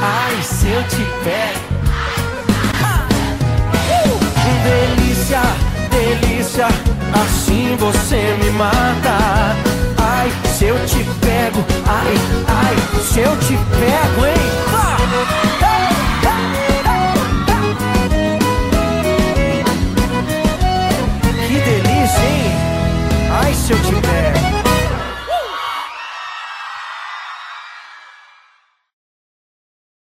Ai, se eu te pego. Delícia, delícia, assim você me mata. Ai, se eu te pego, ai, ai, se eu te pego, hein? Que delícia, hein? Ai, se eu te pego.